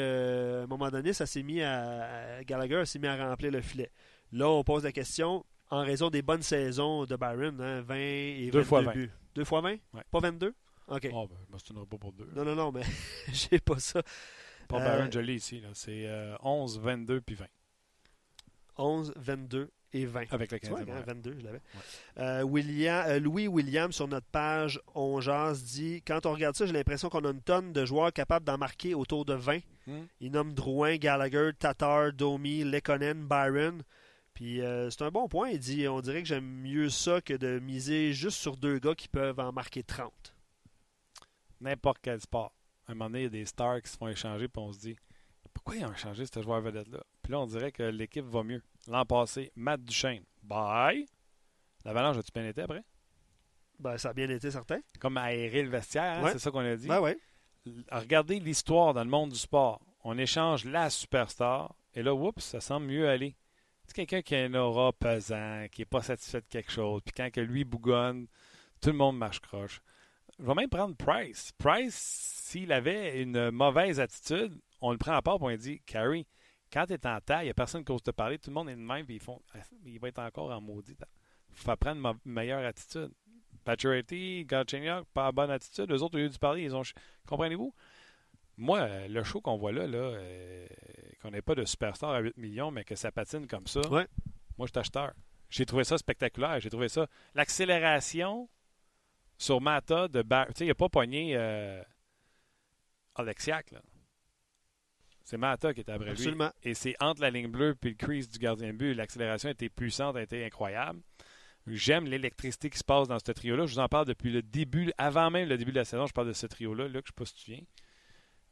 un moment donné, ça s'est mis à- Gallagher s'est mis à remplir le filet. Là, on pose la question en raison des bonnes saisons de Byron, hein, 20 et Deux 22 fois 20. buts. Deux fois 20 Ouais. Pas 22 OK. Oh, ben, c'est une pas pour. Non, non, non, mais j'ai pas ça. Pas Euh, Barron, je l'ai ici. C'est euh, 11, 22 puis 20. 11, 22 et 20. Avec le Canadien. hein, 22, je l'avais. Euh, William, euh, Louis William, sur notre page On Jase, dit Quand on regarde ça, j'ai l'impression qu'on a une tonne de joueurs capables d'en marquer autour de 20. Hmm. Il nomme Drouin, Gallagher, Tatar, Domi, Lekonen, Byron. Puis euh, c'est un bon point. Il dit On dirait que j'aime mieux ça que de miser juste sur deux gars qui peuvent en marquer 30. N'importe quel sport. À un moment donné, il y a des stars qui se font échanger, puis on se dit pourquoi ils ont échangé ce joueur vedette-là? Puis là, on dirait que l'équipe va mieux. L'an passé, Matt Duchesne, bye. L'Avalanche, as-tu bien été après? Ben, ça a bien été certain. Comme aérer le vestiaire, hein, Ouais. c'est ça qu'on a dit. Ben ouais. Regardez l'histoire dans le monde du sport. On échange la superstar, et là, oups, ça semble mieux aller. Quelqu'un qui a un aura pesant, qui n'est pas satisfait de quelque chose, puis quand que lui bougonne, tout le monde marche croche. Je vais même prendre Price. Price, s'il avait une mauvaise attitude, on le prend à part et on lui dit Carrie, quand tu es en taille, il n'y a personne qui ose te parler, tout le monde est de même, puis ils font il va être encore en maudit. Il faut prendre une meilleure attitude. Pacioretty, Galchenyuk, pas bonne attitude. Les autres, au lieu de parler, ils ont. Comprenez-vous? Moi, euh, le show qu'on voit là, là euh, qu'on n'ait pas de superstar à 8 millions, mais que ça patine comme ça, Ouais. moi, je suis acheteur. J'ai trouvé ça spectaculaire. J'ai trouvé ça. L'accélération sur Mata de Bar- Tu sais, il n'a pas pogné euh, Alexiak, là. C'est Mata qui était après lui. Absolument. Et c'est entre la ligne bleue et le crease du gardien de but. L'accélération était puissante, a été incroyable. J'aime l'électricité qui se passe dans ce trio-là. Je vous en parle depuis le début, avant même le début de la saison, je parle de ce trio-là. Luc, je ne sais pas si tu viens.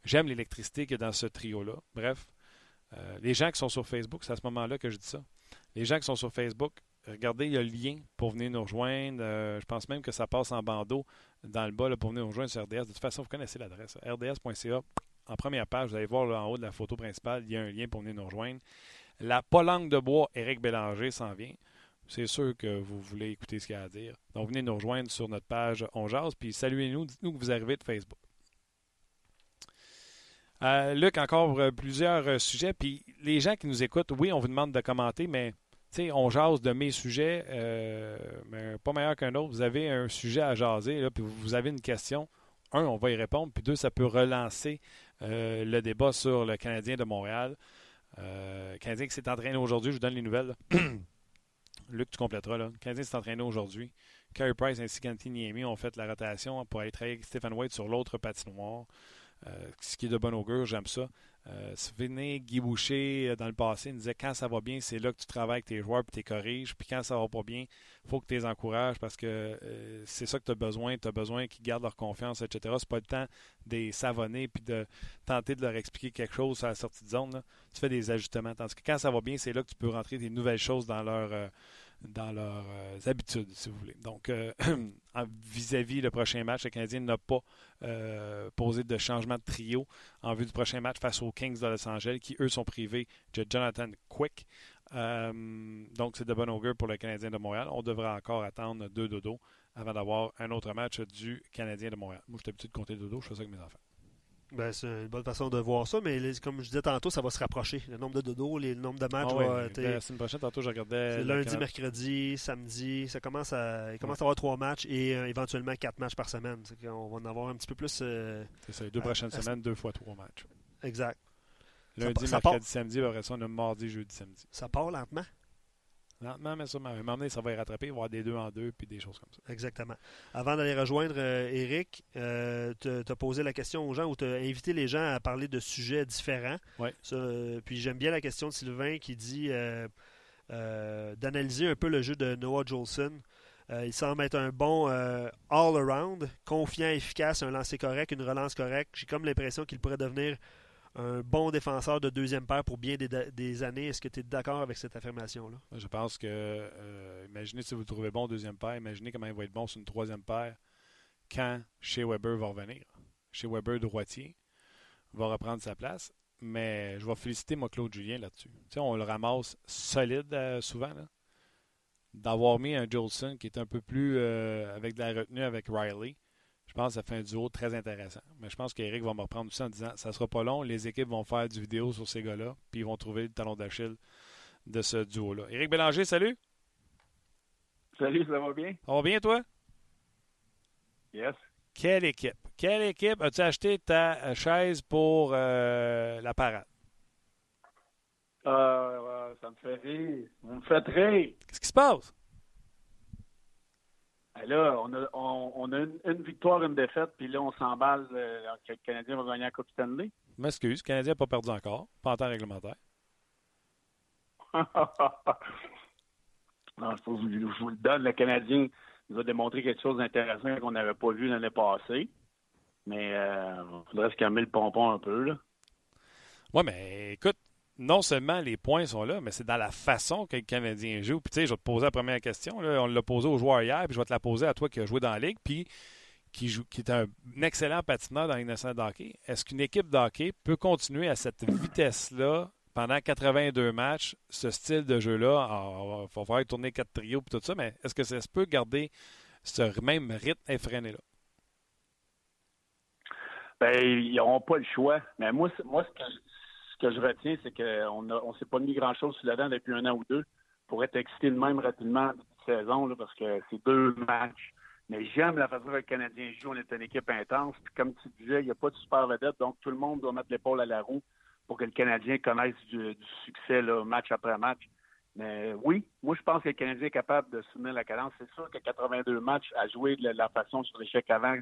J'aime l'électricité qu'il y dans ce trio-là. Bref, euh, les gens qui sont sur Facebook, c'est à ce moment-là que je dis ça. Les gens qui sont sur Facebook, regardez, il y a le lien pour venir nous rejoindre. Euh, je pense même que ça passe en bandeau dans le bas pour venir nous rejoindre sur RDS. De toute façon, vous connaissez l'adresse. rds.ca. En première page, vous allez voir en haut de la photo principale, il y a un lien pour venir nous rejoindre. La Polangue de bois, Éric Bélanger s'en vient. C'est sûr que vous voulez écouter ce qu'il y a à dire. Donc, venez nous rejoindre sur notre page On Jase, puis saluez-nous, dites-nous que vous arrivez de Facebook. Euh, Luc, encore euh, plusieurs euh, sujets. Puis les gens qui nous écoutent, oui, on vous demande de commenter, mais on jase de mes sujets, mais pas meilleur qu'un autre. Vous avez un sujet à jaser, là, puis vous avez une question. Un, on va y répondre, puis deux, ça peut relancer le débat sur le Canadien de Montréal. Le Canadien qui s'est entraîné aujourd'hui, je vous donne les nouvelles. Luc, tu compléteras. Là. Canadien s'est entraîné aujourd'hui. Carey Price ainsi qu'Anthony Niemi ont fait la rotation pour aller travailler avec Stephen White sur l'autre patinoire. Euh, ce qui est de bon augure, j'aime ça. Euh, Guy Boucher, euh, dans le passé, il disait quand ça va bien, c'est là que tu travailles avec tes joueurs puis tu les corriges. Puis quand ça va pas bien, il faut que tu les encourages parce que euh, c'est ça que tu as besoin. Tu as besoin qu'ils gardent leur confiance, etc. C'est pas le temps de les savonner puis de tenter de leur expliquer quelque chose à la sortie de zone. Tu fais des ajustements. Tandis que quand ça va bien, c'est là que tu peux rentrer des nouvelles choses dans leur. Dans leurs euh, habitudes, si vous voulez. Donc, euh, vis-à-vis le prochain match, le Canadien n'a pas euh, posé de changement de trio en vue du prochain match face aux Kings de Los Angeles, qui eux sont privés de Jonathan Quick. Euh, donc, c'est de bon augure pour le Canadien de Montréal. On devrait encore attendre deux dodos avant d'avoir un autre match du Canadien de Montréal. Moi, je suis habitué de compter dodo, je fais ça avec mes enfants. Ben, c'est une bonne façon de voir ça, mais les- comme je disais tantôt, ça va se rapprocher. Le nombre de dodos, les- le nombre de matchs Ah va. ouais, la semaine prochaine, tantôt, je regardais. lundi, Canada- mercredi, samedi. Ça commence à, il commence à avoir trois matchs et euh, éventuellement quatre matchs par semaine. Qu'on va en avoir un petit peu plus. euh, C'est ça, les deux à- prochaines à- semaines, deux fois trois matchs. exact. Ça Lundi, ça mercredi, samedi, après ça, on a mardi, jeudi, samedi. Ça part lentement. Lentement, mais sûrement. À un moment donné, ça va y rattraper, il va y avoir des deux en deux, puis des choses comme ça. Exactement. Avant d'aller rejoindre euh, Eric, euh, tu as posé la question aux gens ou tu as invité les gens à parler de sujets différents. Ouais. Ça, euh, puis j'aime bien la question de Sylvain qui dit euh, euh, d'analyser un peu le jeu de Noah Jolson. Euh, il semble être un bon euh, all-around, confiant, efficace, un lancer correct, une relance correcte. J'ai comme l'impression qu'il pourrait devenir un bon défenseur de deuxième paire pour bien des, années. Est-ce que tu es d'accord avec cette affirmation-là? Je pense que, euh, imaginez si vous le trouvez bon deuxième paire, imaginez comment il va être bon sur une troisième paire quand chez Weber va revenir. Chez Weber, droitier, va reprendre sa place. Mais je vais féliciter moi Claude Julien là-dessus. On le ramasse solide euh, souvent. D'avoir mis un Jolson qui est un peu plus euh, avec de la retenue avec Riley. Je pense que ça fait un duo très intéressant. Mais je pense qu'Eric va me reprendre aussi en disant ça sera pas long, les équipes vont faire du vidéo sur ces gars-là, puis ils vont trouver le talon d'Achille de ce duo-là. Éric Bélanger, salut. Salut, ça va bien? Ça va bien, toi? Yes. Quelle équipe? Quelle équipe as-tu acheté ta euh, chaise pour euh, la parade? Euh, Ah, ça me fait rire. Vous me faites rire. Qu'est-ce qui se passe? Ben là, on a, on, a une, victoire, une défaite, puis là, on s'emballe euh, que le Canadien va gagner la Coupe Stanley. M'excuse, le Canadien n'a pas perdu encore, pas en temps réglementaire. non, je, vous, je vous le donne. Le Canadien nous a démontré quelque chose d'intéressant qu'on n'avait pas vu l'année passée. Mais il euh, faudrait se calmer le pompon un peu. Oui, mais écoute, non seulement les points sont là, mais c'est dans la façon que le Canadien joue. Puis tu sais, je vais te poser la première question. On l'a posée aux joueurs hier, puis je vais te la poser à toi qui as joué dans la Ligue, puis qui, joue, qui est un, excellent patineur dans hockey. Est-ce qu'une équipe d'hockey peut continuer à cette vitesse-là pendant 82 matchs, ce style de jeu-là? Il va falloir tourner quatre trios et tout ça, mais est-ce que ça se peut garder ce même rythme effréné-là? Ben, ils n'auront pas le choix. Mais moi, moi ce, que, ce que je retiens, c'est qu'on ne s'est pas mis grand-chose sur la dent depuis un an ou deux pour être excité de même rapidement cette saison, parce que c'est deux matchs. Mais j'aime la façon dont le Canadien joue. On est une équipe intense. Comme tu disais, il n'y a pas de super vedette, donc tout le monde doit mettre l'épaule à la roue pour que le Canadien connaisse du, succès match après match. Mais oui, moi je pense que le Canadien est capable de soutenir la cadence. C'est sûr que 82 matchs à jouer de la façon sur l'échec avant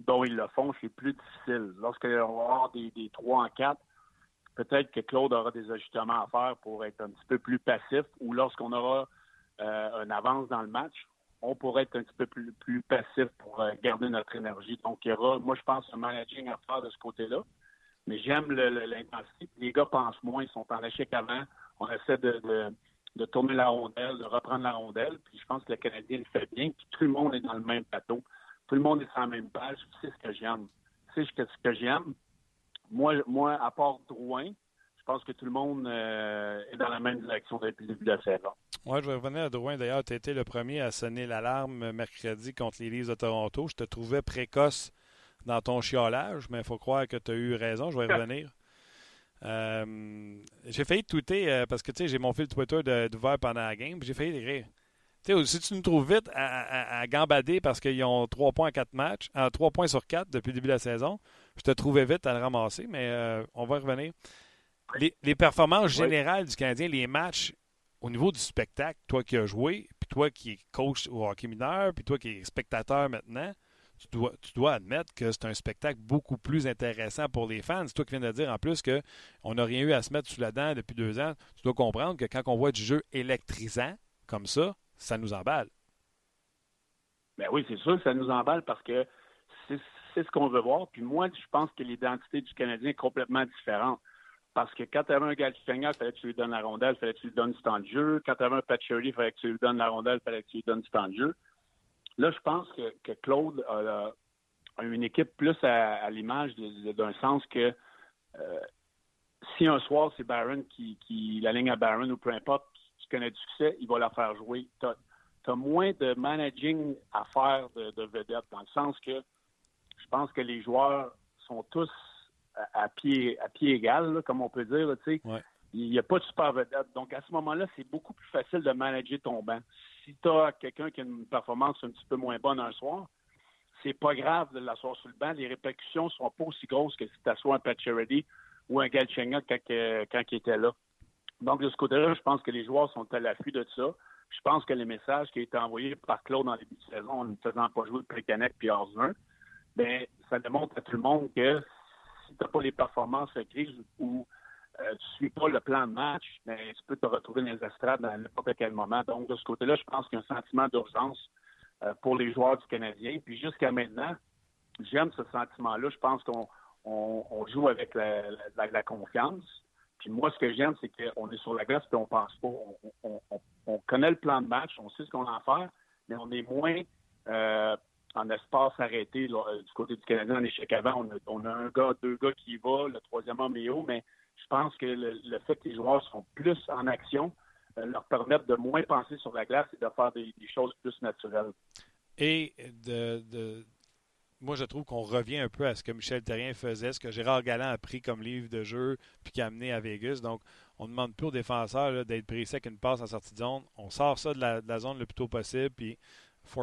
dont ils le font, c'est plus difficile. Lorsqu'on va avoir des, des 3 en 4, peut-être que Claude aura des ajustements à faire pour être un petit peu plus passif ou lorsqu'on aura euh, un avance dans le match, on pourrait être un petit peu plus, passif pour euh, garder notre énergie. Donc, il y aura, moi, je pense, un managing à faire de ce côté-là. Mais j'aime l'intensité. Les gars pensent moins, ils sont en échec avant. On essaie de, tourner la rondelle, de reprendre la rondelle. Puis je pense que le Canadien le fait bien. Puis tout le monde est dans le même plateau. Tout le monde est sur la même page. C'est ce que j'aime. C'est ce que j'aime. Moi, moi, à part Drouin, je pense que tout le monde euh, est dans la même direction depuis le début de la saison. Oui, je vais revenir à Drouin. D'ailleurs, tu as été le premier à sonner l'alarme mercredi contre les Leafs de Toronto. Je te trouvais précoce dans ton chiolage, mais il faut croire que tu as eu raison. Je vais y revenir. Euh, j'ai failli tweeter euh, parce que tu sais, j'ai mon fil Twitter d'ouvert pendant la game. J'ai failli écrire. si tu nous trouves vite à, gambader parce qu'ils ont 3 points à 4 matchs, à 3 points sur 4 depuis le début de la saison, je te trouvais vite à le ramasser, mais euh, on va y revenir. Les, performances générales du Canadien, les matchs au niveau du spectacle, toi qui as joué, puis toi qui es coach au hockey mineur, puis toi qui es spectateur maintenant, tu dois, tu dois admettre que c'est un spectacle beaucoup plus intéressant pour les fans. C'est toi qui viens de dire en plus qu'on n'a rien eu à se mettre sous la dent depuis deux ans. Tu dois comprendre que quand on voit du jeu électrisant comme ça, ça nous emballe. Ben oui, c'est sûr que ça nous emballe parce que ce qu'on veut voir. Puis moi, je pense que l'identité du Canadien est complètement différente. Parce que quand tu avais un gars il fallait que tu lui donnes la rondelle, il fallait que tu lui donnes du temps de jeu. Quand tu avais un Patcherly, il fallait que tu lui donnes la rondelle, il fallait que tu lui donnes du temps de jeu. Là, je pense que, Claude a, une équipe plus à, l'image d'un sens que euh, si un soir c'est Barron qui, la ligne à Barron ou peu importe, qui connaît du succès, il va la faire jouer. Tu as, moins de managing à faire de, de vedette, dans le sens que je pense que les joueurs sont tous à, pied à pied égal, comme on peut dire. Il n'y a pas de super vedette. Donc, à ce moment-là, c'est beaucoup plus facile de manager ton banc si tu as quelqu'un qui a une performance un petit peu moins bonne un soir, c'est pas grave de l'asseoir sur le banc. Les répercussions ne seront pas aussi grosses que si tu assois un Patcherity ou un Galchenyuk quand, quand il était là. Donc, de ce côté-là, je pense que les joueurs sont à l'affût de ça. Je pense que les messages qui ont été envoyés par Claude dans les début de saison en ne faisant pas jouer Précanec puis Orzun, ben, ça démontre à tout le monde que si tu n'as pas les performances grises ou euh, tu ne suis pas le plan de match, mais tu peux te retrouver dans les estrades à n'importe quel moment. Donc, de ce côté-là, je pense qu'il y a un sentiment d'urgence euh, pour les joueurs du Canadien. Puis jusqu'à maintenant, j'aime ce sentiment-là. Je pense qu'on joue avec la, confiance. Puis moi, ce que j'aime, c'est qu'on est sur la glace et on pense pas. On, connaît le plan de match, on sait ce qu'on a à faire, mais on est moins euh, en espace arrêté du côté du Canadien en échec avant. On a, un gars, deux gars qui y va, le troisième est haut, mais je pense que le, fait que les joueurs sont plus en action euh, leur permet de moins penser sur la glace et de faire des, choses plus naturelles. Et de, moi, je trouve qu'on revient un peu à ce que Michel Terrien faisait, ce que Gérard Galland a pris comme livre de jeu puis qui a amené à Vegas. Donc, on ne demande plus aux défenseurs d'être précis avec une passe en sortie de zone. On sort ça de la, zone le plus tôt possible, puis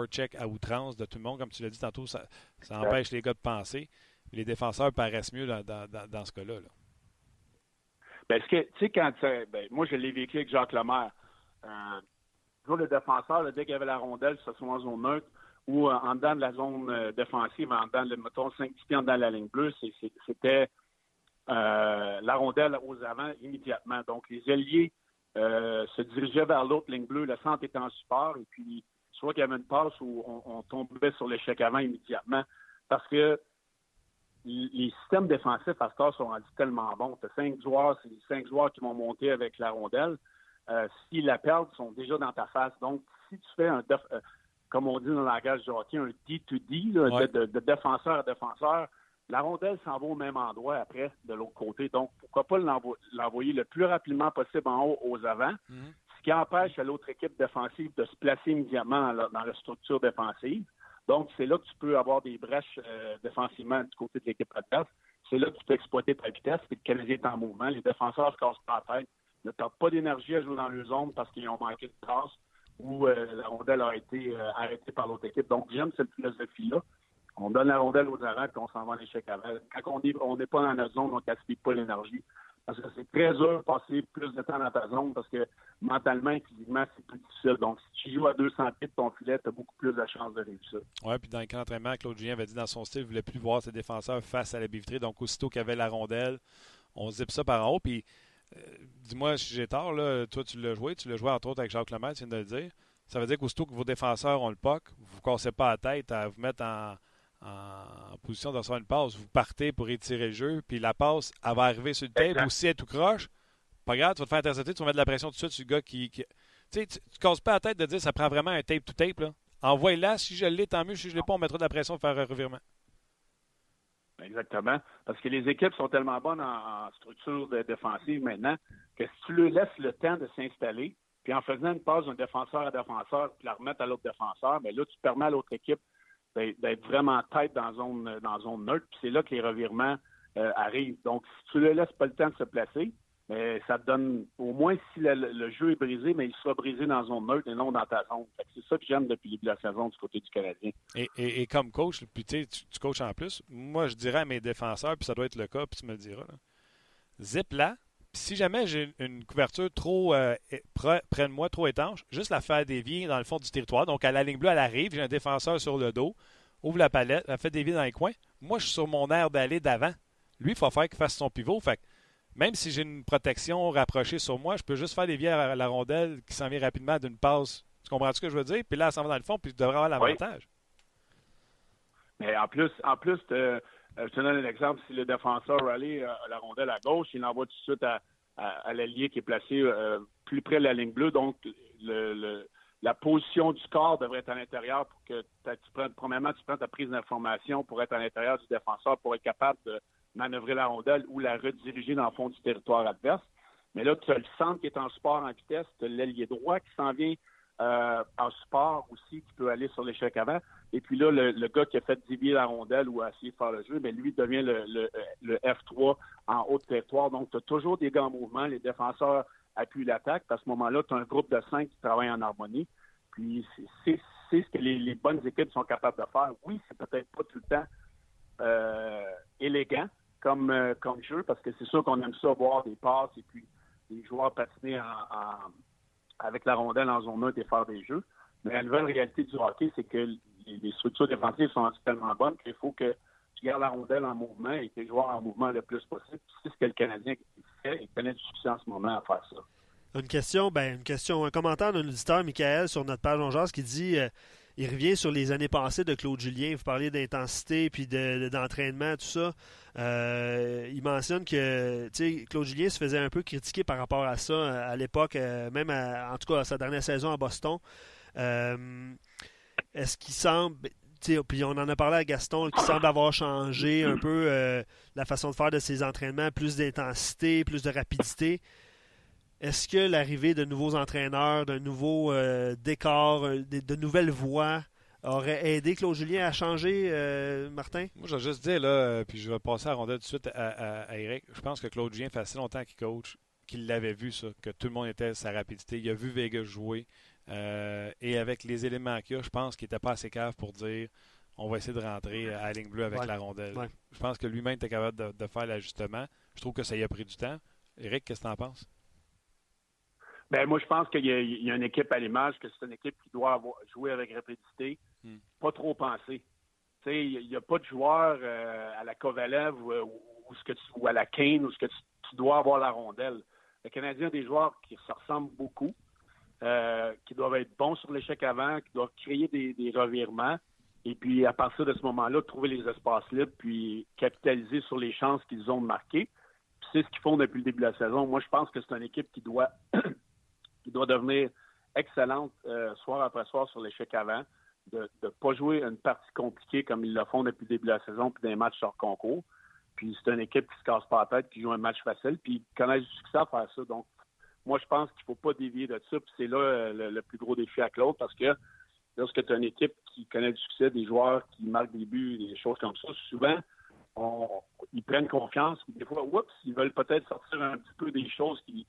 check à outrance de tout le monde. Comme tu l'as dit tantôt, ça, empêche les gars de penser. Les défenseurs paraissent mieux dans, ce cas-là. là Ben, ce que, tu sais, quand, ben, moi, je l'ai vécu avec Jacques Lemaire. Euh, toujours le défenseur, dès qu'il y avait la rondelle, que ce soit en zone neutre ou en dedans de la zone défensive, en dedans, de, mettons, 5 pieds en dedans de la ligne bleue, c'était la rondelle aux avant immédiatement. Donc, les alliés euh, se dirigeait vers l'autre ligne bleue. Le centre était en support. Et puis, soit qu'il y avait une passe où on, tombait sur l'échec avant immédiatement. Parce que les systèmes défensifs à ce temps sont rendus tellement bons. Tu cinq joueurs, c'est cinq joueurs qui vont monter avec la rondelle. Euh, S'ils la perdent, ils sont déjà dans ta face. Donc, si tu fais un, euh, comme on dit dans le langage du hockey, un D2D, de, défenseur à défenseur, la rondelle s'en va au même endroit après, de l'autre côté. Donc, pourquoi pas l'envoyer le plus rapidement possible en haut aux avant, mhm. Qui empêche à l'autre équipe défensive de se placer immédiatement dans la, structure défensive. Donc, c'est là que tu peux avoir des brèches euh, défensivement du côté de l'équipe adverse. C'est là que tu peux exploiter ta vitesse, puis le Canadien est en mouvement. Les défenseurs se cassent pas la tête, ne perdent pas d'énergie à jouer dans le zone parce qu'ils ont manqué de passe ou euh, la rondelle a été euh, arrêtée par l'autre équipe. Donc, j'aime cette philosophie-là on donne la rondelle aux arrêts et on s'en va en échec avant. Quand on n'est pas dans notre zone, on ne gaspille pas l'énergie. Parce que c'est très dur de passer plus de temps dans ta zone parce que mentalement et physiquement, c'est plus difficile. Donc, si tu joues à 200 pieds de ton filet, tu as beaucoup plus de chances de réussir. Oui, puis dans le camp d'entraînement, Claude Julien avait dit dans son style qu'il ne voulait plus voir ses défenseurs face à la bivitrée. Donc, aussitôt qu'il avait la rondelle, on zip ça par en haut. Puis, euh, dis-moi si j'ai tort, là, toi, tu l'as joué. Tu l'as joué entre autres avec Jacques Lemaire, tu viens de le dire. Ça veut dire qu'aussitôt que vos défenseurs ont le puck, vous ne cassez pas la tête à vous mettre en en position de recevoir une passe, vous partez pour étirer le jeu, puis la passe, elle va arriver sur le tape, ou si elle est tout croche, pas grave, tu vas te faire intercepter, tu vas mettre de la pression tout de suite sur le gars qui. Tu sais, tu ne casses pas la tête de dire ça prend vraiment un tape to tape. Là. Envoie-la, si je l'ai, tant mieux. Si je ne l'ai pas, on mettra de la pression pour faire un revirement. Exactement. Parce que les équipes sont tellement bonnes en, structure défensive maintenant que si tu leur laisses le temps de s'installer, puis en faisant une passe d'un défenseur à défenseur, puis la remettre à l'autre défenseur, mais là, tu permets à l'autre équipe d'être vraiment tête dans zone dans zone neutre. Puis c'est là que les revirements euh, arrivent. Donc, si tu ne laisses pas le temps de se placer, mais ça te donne au moins si le, jeu est brisé, mais il sera brisé dans zone neutre et non dans ta zone. C'est ça que j'aime depuis le la saison du côté du Canadien. Et, comme coach, puis tu, tu coaches en plus, moi je dirais à mes défenseurs, puis ça doit être le cas, puis tu me le diras, zip là, si jamais j'ai une couverture trop euh, près de moi, trop étanche, juste la faire dévier dans le fond du territoire. Donc, à la ligne bleue, elle arrive, j'ai un défenseur sur le dos, ouvre la palette, la fait dévier dans les coins. Moi, je suis sur mon air d'aller d'avant. Lui, il faut faire qu'il fasse son pivot. Fait même si j'ai une protection rapprochée sur moi, je peux juste faire dévier à la rondelle qui s'en vient rapidement d'une passe. Tu comprends ce que je veux dire? Puis là, elle s'en va dans le fond, puis je devrais avoir l'avantage. Mais en plus, en plus, je te donne un exemple. Si le défenseur rallye euh, la rondelle à gauche, il l'envoie tout de suite à, à, l'allié qui est placé euh, plus près de la ligne bleue. Donc, la position du corps devrait être à l'intérieur pour que tu prennes, premièrement, tu prends ta prise d'information pour être à l'intérieur du défenseur, pour être capable de manœuvrer la rondelle ou la rediriger dans le fond du territoire adverse. Mais là, tu as le centre qui est en support en vitesse, tu as l'ailier droit qui s'en vient euh, en support aussi, qui peut aller sur l'échec avant. Et puis là, le, gars qui a fait dévier la rondelle ou a essayé de faire le jeu, mais lui devient le, F3 en haut de territoire. Donc, tu as toujours des gars en mouvement. Les défenseurs appuient l'attaque. À ce moment-là, tu as un groupe de cinq qui travaillent en harmonie. Puis, c'est ce que les, bonnes équipes sont capables de faire. Oui, c'est peut-être pas tout le temps euh, élégant comme, euh, comme jeu, parce que c'est sûr qu'on aime ça voir des passes et puis des joueurs patiner avec la rondelle en zone neutre et faire des jeux. Mais la nouvelle réalité du hockey, c'est que les, structures défensives sont tellement bonnes qu'il faut que tu gardes la rondelle en mouvement et que les joueurs en mouvement le plus possible. C'est ce que le Canadien fait et connaît du succès en ce moment à faire ça. Une question, ben, une question, un commentaire d'un auditeur, Michael, sur notre page Jazz qui dit euh, il revient sur les années passées de Claude Julien. Vous parliez d'intensité puis d'entraînement, tout ça. Euh, il mentionne que Claude Julien se faisait un peu critiquer par rapport à ça à l'époque, euh, même en tout cas à sa dernière saison à Boston. Est-ce qu'il semble, puis on en a parlé à Gaston, qui semble avoir changé un peu euh, la façon de faire de ses entraînements, plus d'intensité, plus de rapidité. Est-ce que l'arrivée de nouveaux entraîneurs, d'un nouveau euh, décor, euh, de, nouvelles voix aurait aidé Claude Julien à changer, Martin? Moi, je vais juste dire, là, puis je vais passer à rondelle tout de suite à, Eric. Je pense que Claude Julien fait assez longtemps qu'il coach, qu'il l'avait vu, ça, que tout le monde était sa rapidité. Il a vu Vegas jouer. Euh, et avec les éléments qu'il y a, je pense qu'il n'était pas assez cave pour dire on va essayer de rentrer à la ligne bleue avec la rondelle. Je pense que lui-même était capable de, faire l'ajustement. Je trouve que ça y a pris du temps. Eric, qu'est-ce que tu en penses? Ben, moi, je pense qu'il y, y, a une équipe à l'image, que c'est une équipe qui doit avoir, jouer avec rapidité, hmm. pas trop penser. Il n'y a, pas de joueur euh, à la Kovalev ou, ou, ce que tu, ou, à la Kane où ce que tu, dois avoir la rondelle. Le Canadien a des joueurs qui se ressemblent beaucoup, euh, qui doivent être bons sur l'échec avant, qui doivent créer des, des, revirements. Et puis, à partir de ce moment-là, trouver les espaces libres, puis capitaliser sur les chances qu'ils ont de marquer. C'est ce qu'ils font depuis le début de la saison. Moi, je pense que c'est une équipe qui doit qui doit devenir excellente euh, soir après soir sur l'échec avant, de ne pas jouer une partie compliquée comme ils le font depuis le début de la saison, puis des matchs sur concours. Puis c'est une équipe qui se casse pas la tête, qui joue un match facile, puis ils connaissent du succès à faire ça. Donc, moi, je pense qu'il ne faut pas dévier de ça. Puis c'est là euh, le, plus gros défi à Claude, parce que lorsque tu as une équipe qui connaît du succès, des joueurs qui marquent des buts, des choses comme ça, souvent, ils prennent confiance. Des fois, oups, ils veulent peut-être sortir un petit peu des choses qui,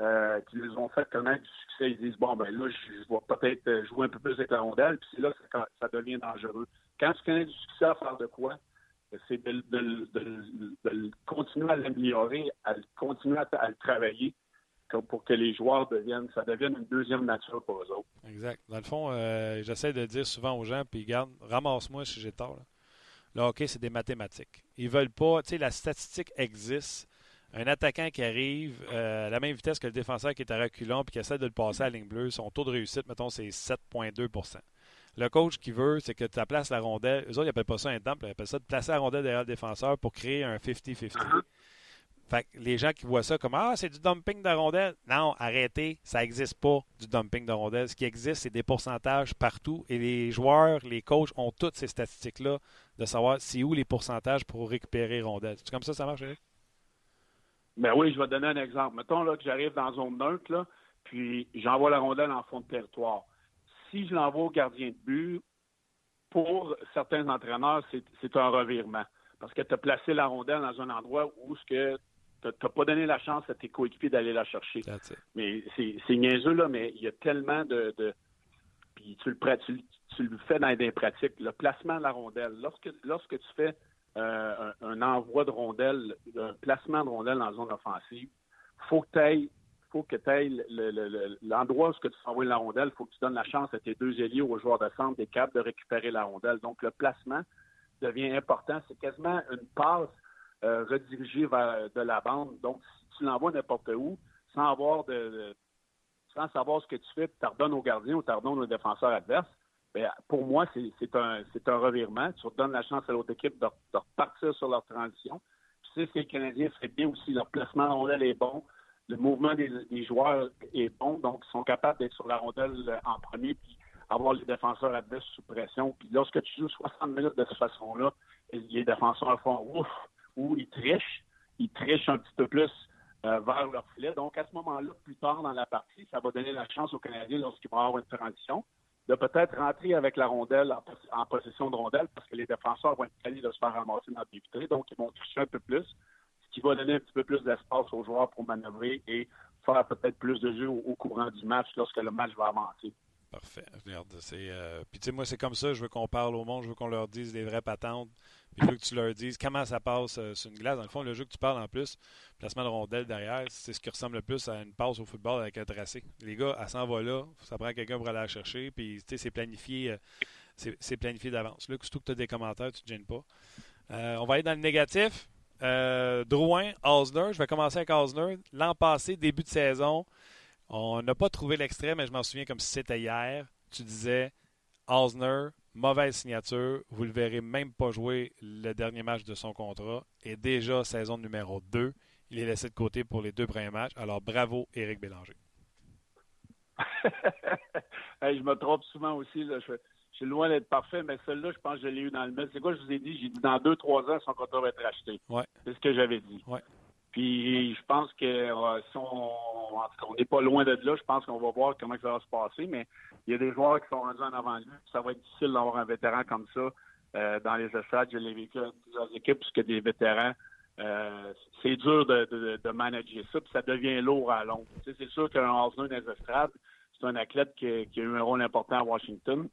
euh, qui les ont fait connaître du succès. Ils disent bon ben là, je, vais peut-être jouer un peu plus avec la rondelle, puis c'est là que ça, devient dangereux. Quand tu connais du succès à faire de quoi, c'est de, continuer à l'améliorer, à continuer à, le travailler pour que les joueurs deviennent, ça devienne une deuxième nature pour eux autres. Exact. Dans le fond, euh, j'essaie de dire souvent aux gens, puis garde, ramasse-moi si j'ai tort. Là. Hockey, c'est des mathématiques. Ils veulent pas, tu sais, la statistique existe un attaquant qui arrive euh, à la même vitesse que le défenseur qui est à reculons et qui essaie de le passer à la ligne bleue, son taux de réussite, mettons, c'est 7,2% Le coach qui veut, c'est que tu places la rondelle. Eux autres, ils n'appellent pas ça un temple, ils appellent ça de placer la rondelle derrière le défenseur pour créer un 50-50. Uh-huh. Fait les gens qui voient ça comme Ah, c'est du dumping de rondelle. Non, arrêtez, ça n'existe pas du dumping de rondelle. Ce qui existe, c'est des pourcentages partout. Et les joueurs, les coachs ont toutes ces statistiques-là de savoir c'est où les pourcentages pour récupérer rondelle. C'est comme ça ça marche? Ben oui, je vais donner un exemple. Mettons là, que j'arrive dans zone neutre, là, puis j'envoie la rondelle en fond de territoire. Si je l'envoie au gardien de but, pour certains entraîneurs, c'est un revirement. Parce que tu as placé la rondelle dans un endroit où ce que tu n'as pas donné la chance à tes coéquipiers d'aller la chercher. Mais c'est niaiseux, là, mais il y a tellement de. puis tu le, tu, tu, le fais dans des pratiques. Le placement de la rondelle. Lorsque, lorsque tu fais euh, un, envoi de rondelles, un placement de rondelles dans la zone offensive, faut que faut que tu ailles l'endroit où tu envoies la rondelle, il faut que tu donnes la chance à tes deux ailiers aux joueurs de centre des capables de récupérer la rondelle. Donc, le placement devient important. C'est quasiment une passe euh, redirigée vers de la bande. Donc, si tu l'envoies n'importe où, sans avoir de, sans savoir ce que tu fais, tu redonnes au gardien ou tu redonnes au défenseur adverse, ben, pour moi, c'est un, revirement. Tu redonnes la chance à l'autre équipe de, repartir sur leur transition. Tu sais, que les Canadiens feraient bien aussi. Leur placement en rondelle est bon. Le mouvement des, joueurs est bon. Donc, ils sont capables d'être sur la rondelle euh, en premier puis avoir les défenseurs adverses sous pression. Puis lorsque tu joues 60 minutes de cette façon-là, les défenseurs font ouf ou ils trichent. Ils trichent un petit peu plus euh, vers leur filet. Donc, à ce moment-là, plus tard dans la partie, ça va donner la chance aux Canadiens lorsqu'ils vont avoir une transition de peut-être rentrer avec la rondelle en, possession de rondelle parce que les défenseurs vont être allés de se faire ramasser dans le vitrées, donc ils vont toucher un peu plus, ce qui va donner un petit peu plus d'espace aux joueurs pour manœuvrer et faire peut-être plus de jeu au, courant du match lorsque le match va avancer. Parfait. Regarde, c'est. Euh, puis tu sais, moi, c'est comme ça. Je veux qu'on parle au monde. Je veux qu'on leur dise des vraies patentes. Je veux que tu leur dises comment ça passe euh, sur une glace. Dans le fond, le jeu que tu parles en plus, placement de rondelle derrière, c'est ce qui ressemble le plus à une passe au football avec un tracé. Les gars, elle s'en va là. Ça prend quelqu'un pour aller la chercher. Puis c'est planifié. Euh, c'est planifié d'avance. Là, surtout que tu as des commentaires, tu ne te gênes pas. on va aller dans le négatif. Drouin, Osner. Je vais commencer avec Osner. L'an passé, début de saison, on n'a pas trouvé l'extrait, mais je m'en souviens comme si c'était hier. Tu disais Osner, mauvaise signature. Vous le verrez même pas jouer le dernier match de son contrat. Et déjà, saison numéro 2, il est laissé de côté pour les deux premiers matchs. Alors bravo, Éric Bélanger. je me trompe souvent aussi. Je, suis loin d'être parfait, mais celle-là, je pense que je l'ai eu dans le mail. C'est quoi je vous ai dit? J'ai dit dans deux, trois ans, son contrat va être racheté. Ouais. C'est ce que j'avais dit. Ouais. Puis je pense que si on n'est pas loin de là, je pense qu'on va voir comment ça va se passer, mais il y a des joueurs qui sont rendus en avant de lui. Ça va être difficile d'avoir un vétéran comme ça euh, dans les estrades. Je l'ai vécu dans plusieurs équipes, puisque des vétérans, euh, c'est dur de, de, manager ça, puis ça devient lourd à long. c'est sûr qu'un Osner dans les estrades, c'est un athlète qui, a eu un rôle important à Washington.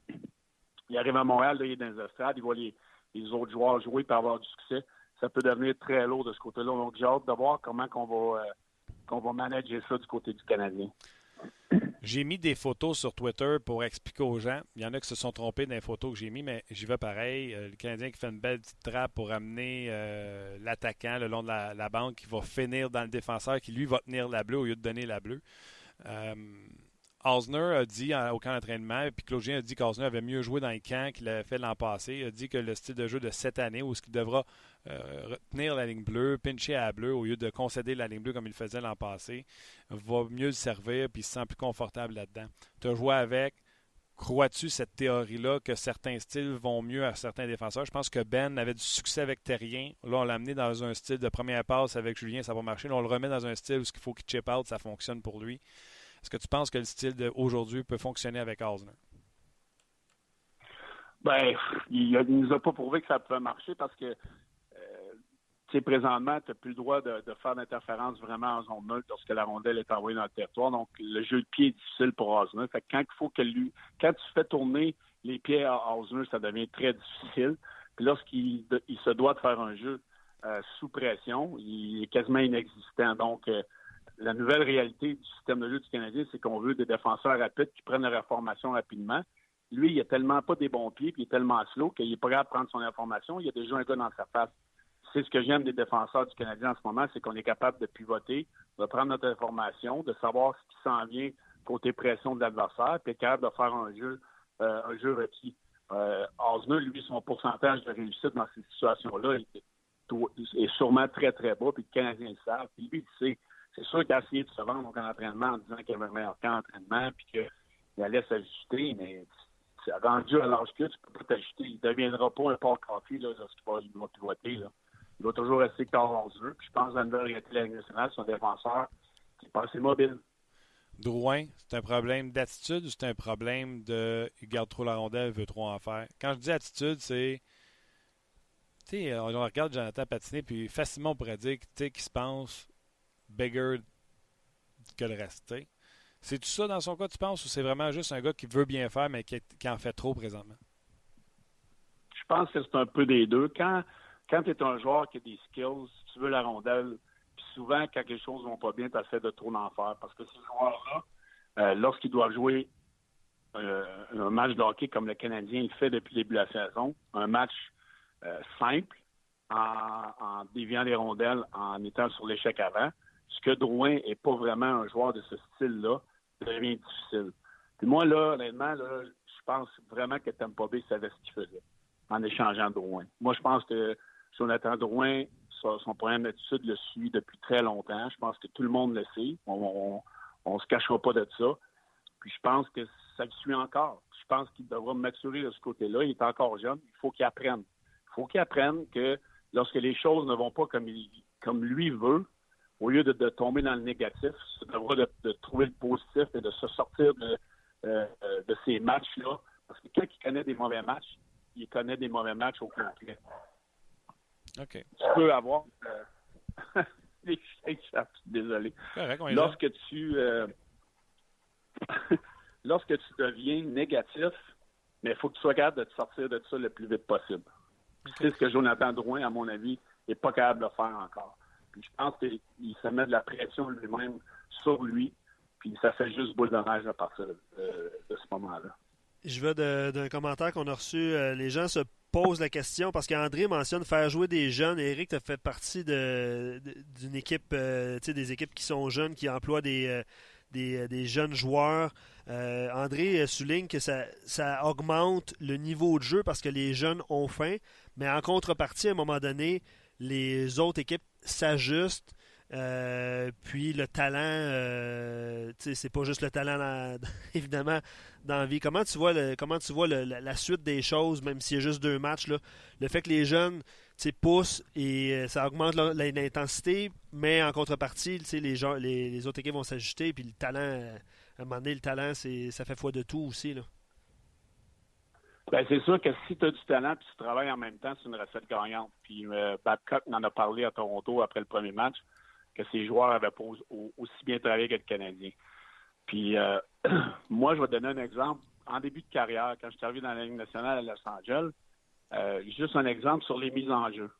Il arrive à Montréal, là, il est dans les estrades, il voit les, les autres joueurs jouer pour avoir du succès ça peut devenir très lourd de ce côté-là. Donc, j'ai hâte de voir comment qu'on va, euh, qu'on va manager ça du côté du Canadien. J'ai mis des photos sur Twitter pour expliquer aux gens. Il y en a qui se sont trompés dans les photos que j'ai mis, mais j'y vais pareil. Euh, le Canadien qui fait une belle petite trappe pour amener euh, l'attaquant le long de la, banque qui va finir dans le défenseur qui lui va tenir la bleue au lieu de donner la bleue. Osner a dit au camp d'entraînement, puis Claudien a dit qu'Osner avait mieux joué dans les camps qu'il avait fait l'an passé. Il a dit que le style de jeu de cette année, où ce qu'il devra euh, retenir la ligne bleue, pincher à la bleue au lieu de concéder la ligne bleue comme il faisait l'an passé, va mieux le servir puis il se sent plus confortable là-dedans. Tu as joué avec. Crois-tu cette théorie-là que certains styles vont mieux à certains défenseurs? Je pense que Ben avait du succès avec Terrien. Là, on l'a amené dans un style de première passe avec Julien, ça va marcher. Là, on le remet dans un style où il faut qu'il chip out, ça fonctionne pour lui. Est-ce que tu penses que le style d'aujourd'hui peut fonctionner avec Osner? Ben, il ne nous a pas prouvé que ça pouvait marcher parce que sais, présentement, tu n'as plus le droit de, faire d'interférence vraiment en zone neutre lorsque la rondelle est envoyée dans le territoire. Donc, le jeu de pied est difficile pour Osner. Fait quand il faut que lui, quand tu fais tourner les pieds à Osner, ça devient très difficile. Puis lorsqu'il il se doit de faire un jeu euh, sous pression, il est quasiment inexistant. Donc, euh, la nouvelle réalité du système de jeu du Canadien, c'est qu'on veut des défenseurs rapides qui prennent leur information rapidement. Lui, il a tellement pas des bons pieds, puis il est tellement slow qu'il n'est pas capable de prendre son information. Il y a déjà un gars dans sa face c'est ce que j'aime des défenseurs du Canadien en ce moment, c'est qu'on est capable de pivoter, de prendre notre information, de savoir ce qui s'en vient côté pression de l'adversaire, puis être capable de faire un jeu, euh, un jeu requis. Euh, lui, son pourcentage de réussite dans ces situations-là est, sûrement très, très bas, puis le Canadien le savent. Puis lui, c'est sûr qu'il a essayé de se vendre en entraînement en disant qu'il avait un meilleur camp d'entraînement, puis qu'il allait s'ajuster, mais rendu à l'âge que tu peux pas t'ajuster. Il ne deviendra pas un port café lorsqu'il va, pivoter. Là il va toujours rester jeu. Puis je pense que la la nationale, un défenseur qui est pas assez mobile. Drouin, c'est un problème d'attitude ou c'est un problème de il garde trop la rondelle, il veut trop en faire? Quand je dis attitude, c'est. Tu sais, on regarde Jonathan patiner, puis facilement on pourrait dire qu'il se pense bigger que le reste. C'est tout ça dans son cas, tu penses, ou c'est vraiment juste un gars qui veut bien faire, mais qui, en fait trop présentement? Je pense que c'est un peu des deux. Quand quand tu es un joueur qui a des skills, tu veux la rondelle, puis souvent, quand les choses vont pas bien, tu essaies de trop en. Parce que ces joueurs-là, euh, lorsqu'ils doivent jouer euh, un match de hockey comme le Canadien il fait depuis le début de la saison, un match euh, simple, en, déviant les rondelles, en étant sur l'échec avant, ce que Drouin n'est pas vraiment un joueur de ce style-là, devient difficile. Puis moi, là, honnêtement, là, je pense vraiment que Tampa savait ce qu'il faisait en échangeant Drouin. Moi, je pense que Jonathan Drouin, son problème d'attitude le suit depuis très longtemps. Je pense que tout le monde le sait. On ne se cachera pas de ça. Puis je pense que ça le suit encore. Je pense qu'il devra maturer de ce côté-là. Il est encore jeune. Il faut qu'il apprenne. Il faut qu'il apprenne que lorsque les choses ne vont pas comme, comme lui veut, au lieu de, tomber dans le négatif, il devra de, trouver le positif et de se sortir de, euh, de ces matchs-là. Parce que quand il connaît des mauvais matchs, il connaît des mauvais matchs au complet. Tu peux avoir euh, désolé. lorsque tu euh, lorsque tu deviens négatif, mais il faut que tu sois capable de te sortir de ça le plus vite possible. C'est ce que Jonathan Drouin, à mon avis, n'est pas capable de faire encore. Puis je pense qu'il se met de la pression lui-même sur lui, puis ça fait juste boule de neige à partir de, ce moment-là. Je veux d'un commentaire qu'on a reçu. Euh, les gens se pose la question parce qu'André mentionne faire jouer des jeunes. Eric, tu fait partie d'une équipe, euh, des équipes qui sont jeunes, qui emploient des, euh, euh, des, jeunes joueurs. André souligne que ça, ça augmente le niveau de jeu parce que les jeunes ont faim, mais en contrepartie, à un moment donné, les autres équipes s'ajustent euh, puis le talent, euh, c'est pas juste le talent, évidemment, dans la vie. Comment tu vois, comment tu vois la, suite des choses, même s'il y a juste deux matchs? Le fait que les jeunes poussent et euh, ça augmente l'intensité, mais en contrepartie, les, autres équipes vont s'ajuster. Puis le talent, à un moment donné, le talent, ça fait foi de tout aussi. Ben, c'est sûr que si tu as du talent et tu travailles en même temps, c'est une recette gagnante. Puis Babcock en a parlé à Toronto après le premier match que ces joueurs avaient pas aussi bien travaillé que le Canadien. Puis euh, moi, je vais donner un exemple. En début de carrière, quand je suis arrivé dans la Ligue nationale à Los Angeles, euh, juste un exemple sur les mises en jeu.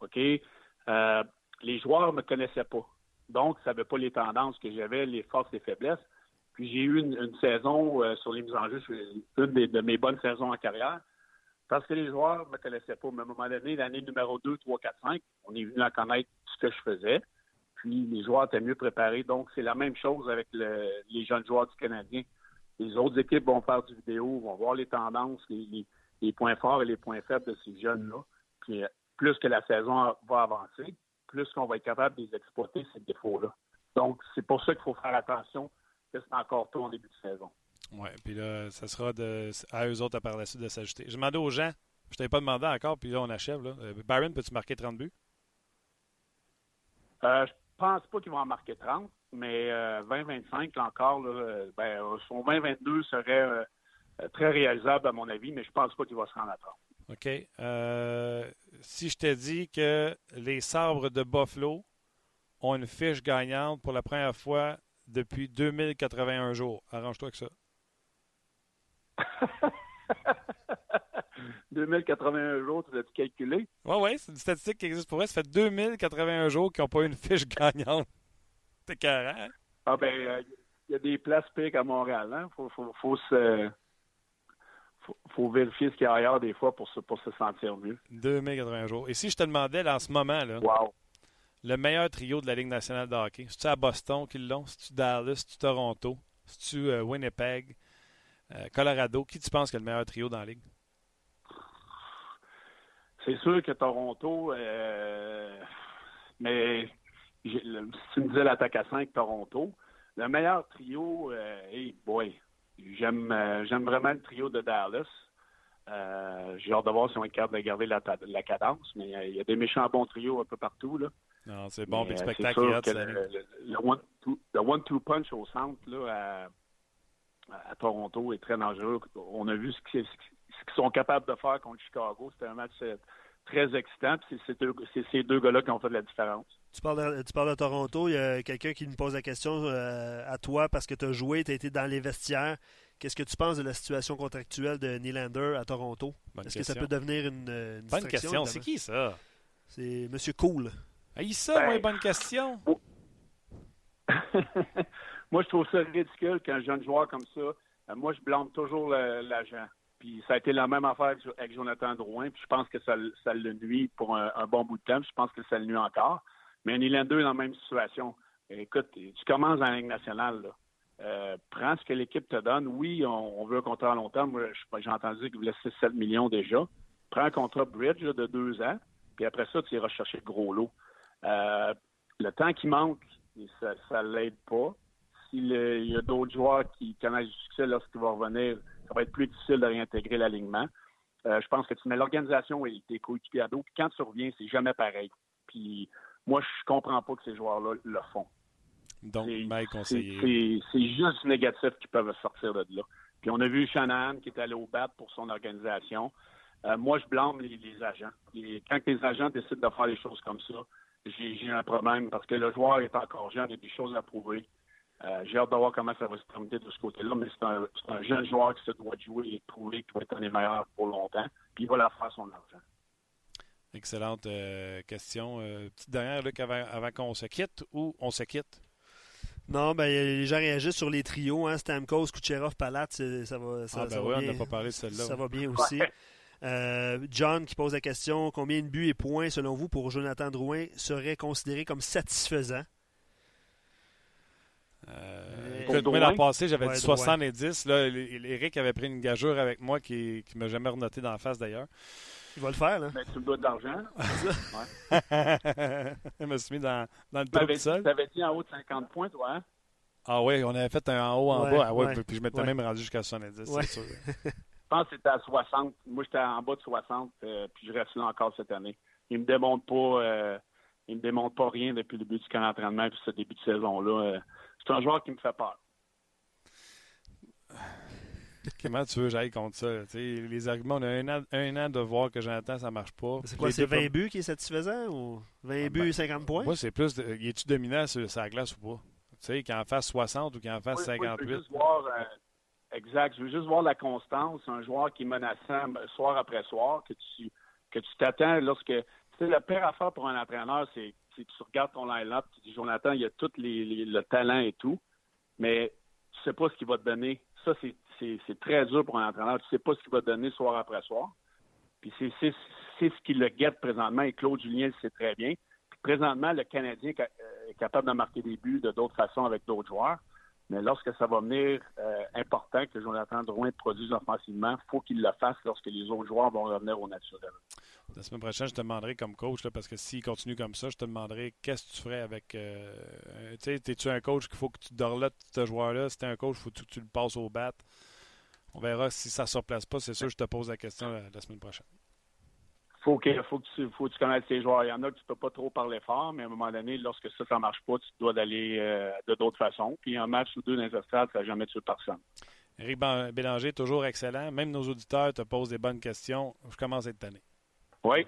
OK? Euh, les joueurs ne me connaissaient pas. Donc, ça n'avait pas les tendances que j'avais, les forces et faiblesses. Puis j'ai eu une, saison euh, sur les mises en jeu, une de mes bonnes saisons en carrière. Parce que les joueurs ne me connaissaient pas. Mais à un moment donné, l'année numéro 2, 3, 4, 5, on est venu à connaître ce que je faisais. Puis les joueurs étaient mieux préparés. Donc, c'est la même chose avec les jeunes joueurs du Canadien. Les autres équipes vont faire du vidéo, vont voir les tendances, les, points forts et les points faibles de ces jeunes-là. Puis plus que la saison va avancer, plus qu'on va être capable de les exploiter, ces défauts-là. Donc, c'est pour ça qu'il faut faire attention que c'est encore tôt en début de saison. Oui, puis là, ça sera de, à eux autres à par la suite de s'ajouter. Je demandais aux gens, je ne t'avais pas demandé encore, puis là, on achève. Là. Euh, Byron, peux-tu marquer 30 buts? Euh, je pense pas qu'ils vont en marquer 30, mais 20-25, euh, là encore, là, ben, son 20-22 serait très réalisable à mon avis, mais je pense pas qu'il va se rendre à 30. OK. si je te dis que les sabres de Buffalo ont une fiche gagnante pour la première fois depuis 2081 jours, arrange-toi avec ça. 2081 jours, tu l'as calculé? Oui, oui, c'est une statistique qui existe pour eux. Ça fait 2081 jours qu'ils n'ont pas eu une fiche gagnante. C'est carré. Hein? Ah ben, il euh, y a des places piques à Montréal. Hein? Faut, faut, faut, se, faut, vérifier ce qu'il y a ailleurs des fois pour se, pour se sentir mieux. 2081 jours. Et si je te demandais là, en ce moment, là, le meilleur trio de la Ligue nationale de hockey, c'est-tu à Boston qu'ils l'ont? C'est-tu Dallas? C'est-tu Toronto? C'est-tu euh, Winnipeg? Euh, Colorado, qui tu penses que est le meilleur trio dans la Ligue? C'est sûr que Toronto, euh, mais si tu me disais l'attaque à 5, Toronto, le meilleur trio, hey boy, j'aime j'aime vraiment le trio de Dallas. J'ai hâte de voir si on est capable de garder la, la cadence, mais il y a des méchants bons trios un peu partout. Là. Non, c'est bon, puis spectacle. le, one-two punch au centre, là, à, Toronto, est très dangereux. On a vu ce qu'ils sont capables de faire contre Chicago. C'était un match euh, très excitant. C'est ces deux gars-là qui ont fait de la différence. Tu parles de, tu parles de Toronto. Il y a quelqu'un qui nous pose la question euh, à toi parce que tu as joué, tu as été dans les vestiaires. Qu'est-ce que tu penses de la situation contractuelle de Nylander à Toronto? Est-ce que ça peut devenir une, une Bonne question. C'est qui ça? C'est M. Cool. Ah, ça, ben, bonne question. moi, je trouve ça ridicule qu'un jeune joueur comme ça, euh, moi, je blâme toujours l'agent. Puis ça a été la même affaire avec Jonathan Drouin. Puis je pense que ça, le nuit pour un, bon bout de temps. je pense que ça le nuit encore. Mais Nylander est dans la même situation. Écoute, tu commences dans la Ligue nationale. Là. Euh, prends ce que l'équipe te donne. Oui, on, veut un contrat à long terme. Moi, j'ai entendu qu'il voulait 6-7 millions déjà. Prends un contrat bridge de deux ans. Puis après ça, tu iras chercher le gros lot. Euh, le temps qui manque, ça ne l'aide pas. S'il y a d'autres joueurs qui connaissent du succès lorsqu'il va revenir, ça va être plus difficile de réintégrer l'alignement. Euh, je pense que tu mets l'organisation et tes coéquipiers à dos, puis quand tu reviens, c'est jamais pareil. Puis moi, je comprends pas que ces joueurs-là le font. Donc, C'est juste négatif qu'ils peuvent sortir de là. Puis on a vu Shannon qui est allé au bat pour son organisation. Euh, moi, je blâme les, agents. Et quand les agents décident de faire les choses comme ça, j'ai un problème parce que le joueur est encore jeune, il y a des choses à prouver. Euh, j'ai hâte de voir comment ça va se terminer de ce côté-là, mais c'est un, jeune joueur qui se doit jouer et prouver qu'il va être un des meilleurs pour longtemps, puis il va la faire son argent. Excellente euh, question. Euh, petite dernière, Luc, avant, qu'on se quitte, ou on se quitte? Non, ben les gens réagissent sur les trios, hein, Stamkos, Kucherov, Palat, ça va, ça, ah, ben oui, on n'a pas parlé de celle-là. Ça va bien aussi. Euh, John qui pose la question combien de buts et points, selon vous, pour Jonathan Drouin serait considéré comme satisfaisant euh, moi, l'an passé, j'avais dit 70. Là, Eric avait pris une gageure avec moi qui ne m'a jamais renoté dans la face d'ailleurs. Il va le faire, là. Mais tu me dois de l'argent. Je me suis mis dans, dans le trou seul. Tu avais dit en haut de 50 points, toi, hein? Ah oui, on avait fait un en haut, en bas. Ah, ouais, puis je m'étais même rendu jusqu'à 70, c'est sûr. Je pense que c'était à 60. Moi, j'étais en bas de 60, euh, puis je reste là encore cette année. Il me démontre pas, euh, il me démontre pas rien depuis le début du camp d'entraînement puis ce début de saison-là. Euh, c'est un joueur qui me fait peur. Comment tu veux que j'aille contre ça? les arguments, on a un an, un an de voir que Jonathan, ça marche pas. C'est quoi, c'est 20 buts qui est satisfaisant ou 20 ah, buts, 50 ben, points? Moi, c'est plus, de, es-tu dominant sur sa glace ou pas? Tu sais, qu'il en fasse 60 ou qu'il en fasse 58. Exact. Je veux juste voir la constance. Un joueur qui est menaçant soir après soir, que tu que tu t'attends lorsque. Tu sais, la pire affaire pour un entraîneur, c'est tu, tu regardes ton line-up, tu dis Jonathan, il y a tout les, le talent et tout, mais tu sais pas ce qu'il va te donner. Ça, c'est- très dur pour un entraîneur. Tu sais pas ce qu'il va te donner soir après soir. Puis c'est ce qui le guette présentement et Claude Julien le sait très bien. Puis présentement, le Canadien est euh, est capable de marquer des buts de d'autres façons avec d'autres joueurs. Mais lorsque ça va venir euh, important que Jonathan Drouin produise offensivement, il faut qu'il le fasse lorsque les autres joueurs vont revenir au naturel. La semaine prochaine, je te demanderai comme coach, parce que s'il continue comme ça, je te demanderai qu'est-ce que tu ferais avec. euh, tu sais, es-tu un coach qu'il faut que tu dorlotes ce joueur-là? Si t'es un coach, il faut que tu le passes au bat? On verra si ça ne se replace pas. C'est sûr, je te pose la question la semaine prochaine. Faut que, faut que tu, faut que tu connaisses tes joueurs. Il y en a que tu peux pas trop parler fort, mais à un moment donné, lorsque ça, ça marche pas, tu dois d'aller euh, de d'autres façons. Puis un match ou deux dans les estrades, ça jamais tué personne. Ban- Bélanger, toujours excellent. Même nos auditeurs te posent des bonnes questions. Je commence à être tanné. Oui.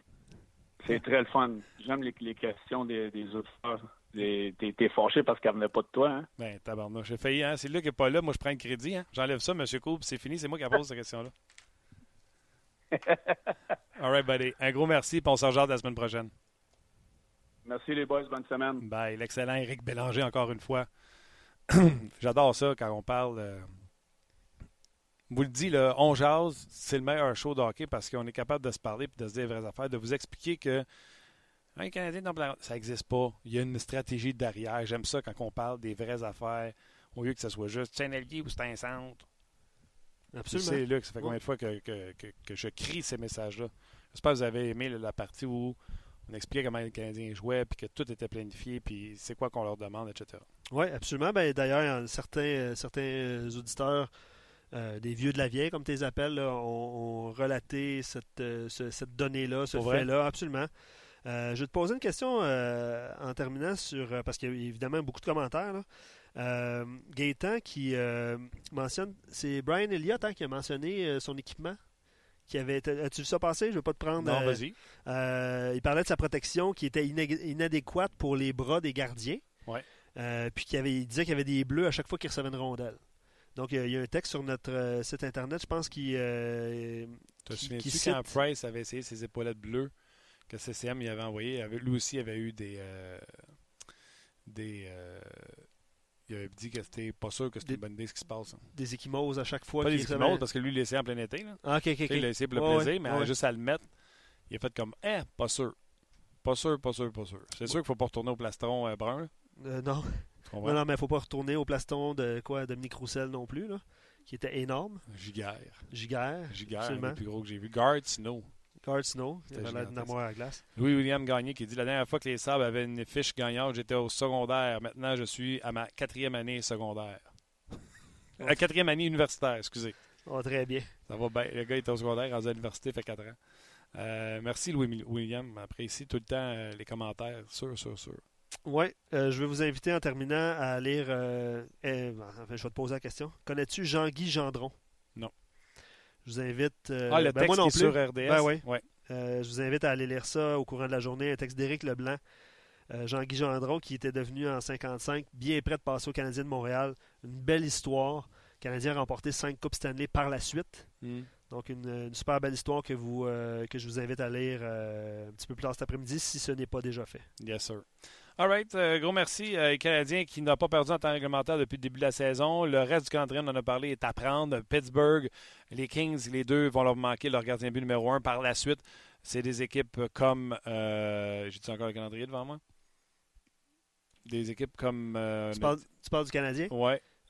C'est très le fun. J'aime les, les questions des, des auditeurs. T'es fâché parce qu'elle venait pas de toi, hein? Ben, tabarnouche. J'ai failli, hein? C'est lui qui n'est pas là. Moi, je prends le crédit, hein? J'enlève ça, M. Coupe, c'est fini. C'est moi qui pose cette question-là. All right, buddy. Un gros merci, puis on se rejoint la semaine prochaine. Merci les boys, bonne semaine. Bye. L'excellent Eric Bélanger, encore une fois. J'adore ça quand on parle. euh, Vous le dis, le On Jase, c'est le meilleur show de hockey parce qu'on est capable de se parler et de se dire les vraies affaires, de vous expliquer que un Canadien, non, ça n'existe pas. Il y a une stratégie derrière. J'aime ça quand on parle des vraies affaires au lieu que ce soit juste c'est un allié ou c'est un centre. Tu Absolument. sais, Luc, ça fait combien de fois que, que- que- que je crie ces messages-là? J'espère que vous avez aimé la, partie où on expliquait comment les Canadiens jouaient, puis que tout était planifié, puis c'est quoi qu'on leur demande, etc. Oui, absolument. Ben, D'ailleurs, certains, euh, certains euh, auditeurs, euh, des vieux de la vieille, comme tu les appelles, là, ont, ont relaté cette, euh, ce- cette donnée-là, ce fait-là, absolument. Euh, je vais te poser une question en terminant sur. parce qu'il y a évidemment beaucoup de commentaires. Là. Euh, Gaétan qui euh, mentionne. C'est Brian Elliott hein, qui a mentionné euh, son équipement. Qui avait As-tu vu ça passer? Je ne veux pas te prendre. Non, euh, vas-y. il parlait de sa protection qui était inadéquate pour les bras des gardiens. Ouais. Puis qu'il avait, il disait qu'il y avait des bleus à chaque fois qu'il recevait une rondelle. Donc, il y a- un texte sur notre site internet, je pense, qui. Te souviens-tu qui quand cite- Price avait essayé ses épaulettes bleues que CCM il avait envoyé? il avait- lui aussi avait eu des. des il avait dit que c'était pas sûr que c'était une bonne idée ce qui se passe. hein. des échymoses à chaque fois. Pas des Eskimos, parce que lui, il l'a essayé en plein été. Là. Ah. Il l'a essayé pour le Ouais, plaisir, ouais, mais ouais. juste à le mettre, il a fait comme Eh, pas sûr. Pas sûr, pas sûr, pas sûr. C'est sûr qu'il ne faut pas retourner au plastron euh, brun. Euh, non. Non, non, mais il faut pas retourner au plaston de quoi Dominique Roussel non plus, là, qui était énorme. Giguère. Giguère. Giguère, des plus gros que j'ai vu. Guard, Snow. Guard Snow, il avait l'air d'une à glace. Louis-William Gagné qui dit La dernière fois que les Sabres avaient une fiche gagnante, j'étais au secondaire. Maintenant, je suis à ma quatrième année secondaire. La quatrième année universitaire, excusez. Oh, très bien. Ça va bien. Le gars est au secondaire, à l'université, fait 4 ans. Euh, merci Louis-William. Apprécie tout le temps euh, les commentaires. Sûr, sûr, sûr. Oui, je vais vous inviter en terminant à lire. euh, euh, enfin, je vais te poser la question. Connais-tu Jean-Guy Gendron? Non. Je vous invite. euh, ah, le ben, texte moi non qui est plus. sur RDS. Ben oui. Ouais. Euh, je vous invite à aller lire ça au courant de la journée. Un texte d'Éric Leblanc. Euh, Jean-Guy Gendron, qui était devenu en 55, bien prêt de passer au Canadien de Montréal. Une belle histoire. Le Canadien a remporté cinq Coupes Stanley par la suite. Hmm. Donc, une, une super belle histoire que, vous, euh, que je vous invite à lire un petit peu plus tard cet après-midi si ce n'est pas déjà fait. Yes, sir. All right. euh, gros merci. Euh, les Canadiens qui n'ont pas perdu en temps réglementaire depuis le début de la saison. Le reste du calendrier, on en a parlé, est à prendre. Pittsburgh, les Kings, les deux vont leur manquer leur gardien but numéro un. Par la suite, c'est des équipes comme. Euh, J'ai-tu encore le calendrier devant moi? Des équipes comme. euh, Tu parles, tu parles du Canadien?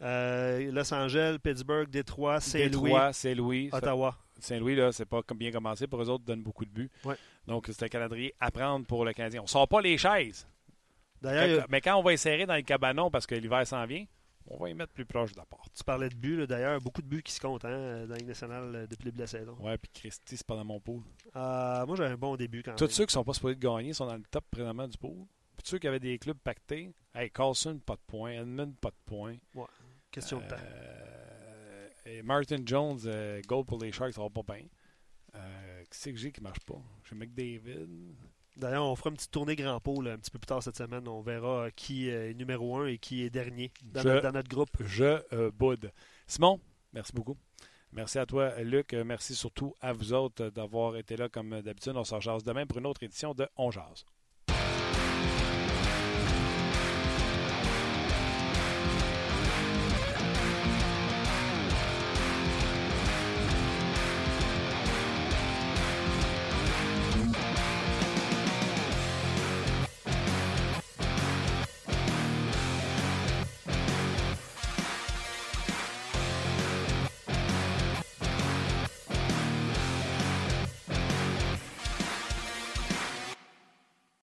Euh, Los Angeles, Pittsburgh, Détroit, Saint-Louis, Détroit, Saint-Louis. Ottawa. Saint-Louis, là, c'est pas comme bien commencé. Pour eux autres, donnent beaucoup de buts. Ouais. Donc, c'est un calendrier à prendre pour le Canadien. On sort pas les chaises. D'ailleurs, mais quand on va serrer dans le cabanon parce que l'hiver s'en vient, on va y mettre plus proche de la porte. tu parlais de buts, d'ailleurs, beaucoup de buts qui se comptent hein, dans la Ligue nationale euh, depuis le début de la saison. Ouais, puis Christy, c'est pas dans mon pool. Euh, moi, j'ai un bon début quand Tous même. ceux qui sont pas supposés de gagner sont dans le top présentement du pool. Puis ceux qui avaient des clubs pactés, hey, Carlson, pas de points. Edmund, pas de points. Question de temps. Euh, et Martin Jones, euh, goal pour les Sharks, ça va pas bien. Qui c'est que j'ai qui marche pas? J'ai McDavid. D'ailleurs, on fera une petite tournée grand pot là, un petit peu plus tard cette semaine. On verra euh, qui est numéro un et qui est dernier dans, Je- notre, dans notre groupe. Je euh, boude. Simon, merci beaucoup. Merci à toi, Luc. Euh, Merci surtout à vous autres euh, d'avoir été là comme d'habitude. On se rejase demain pour une autre édition de On Jase.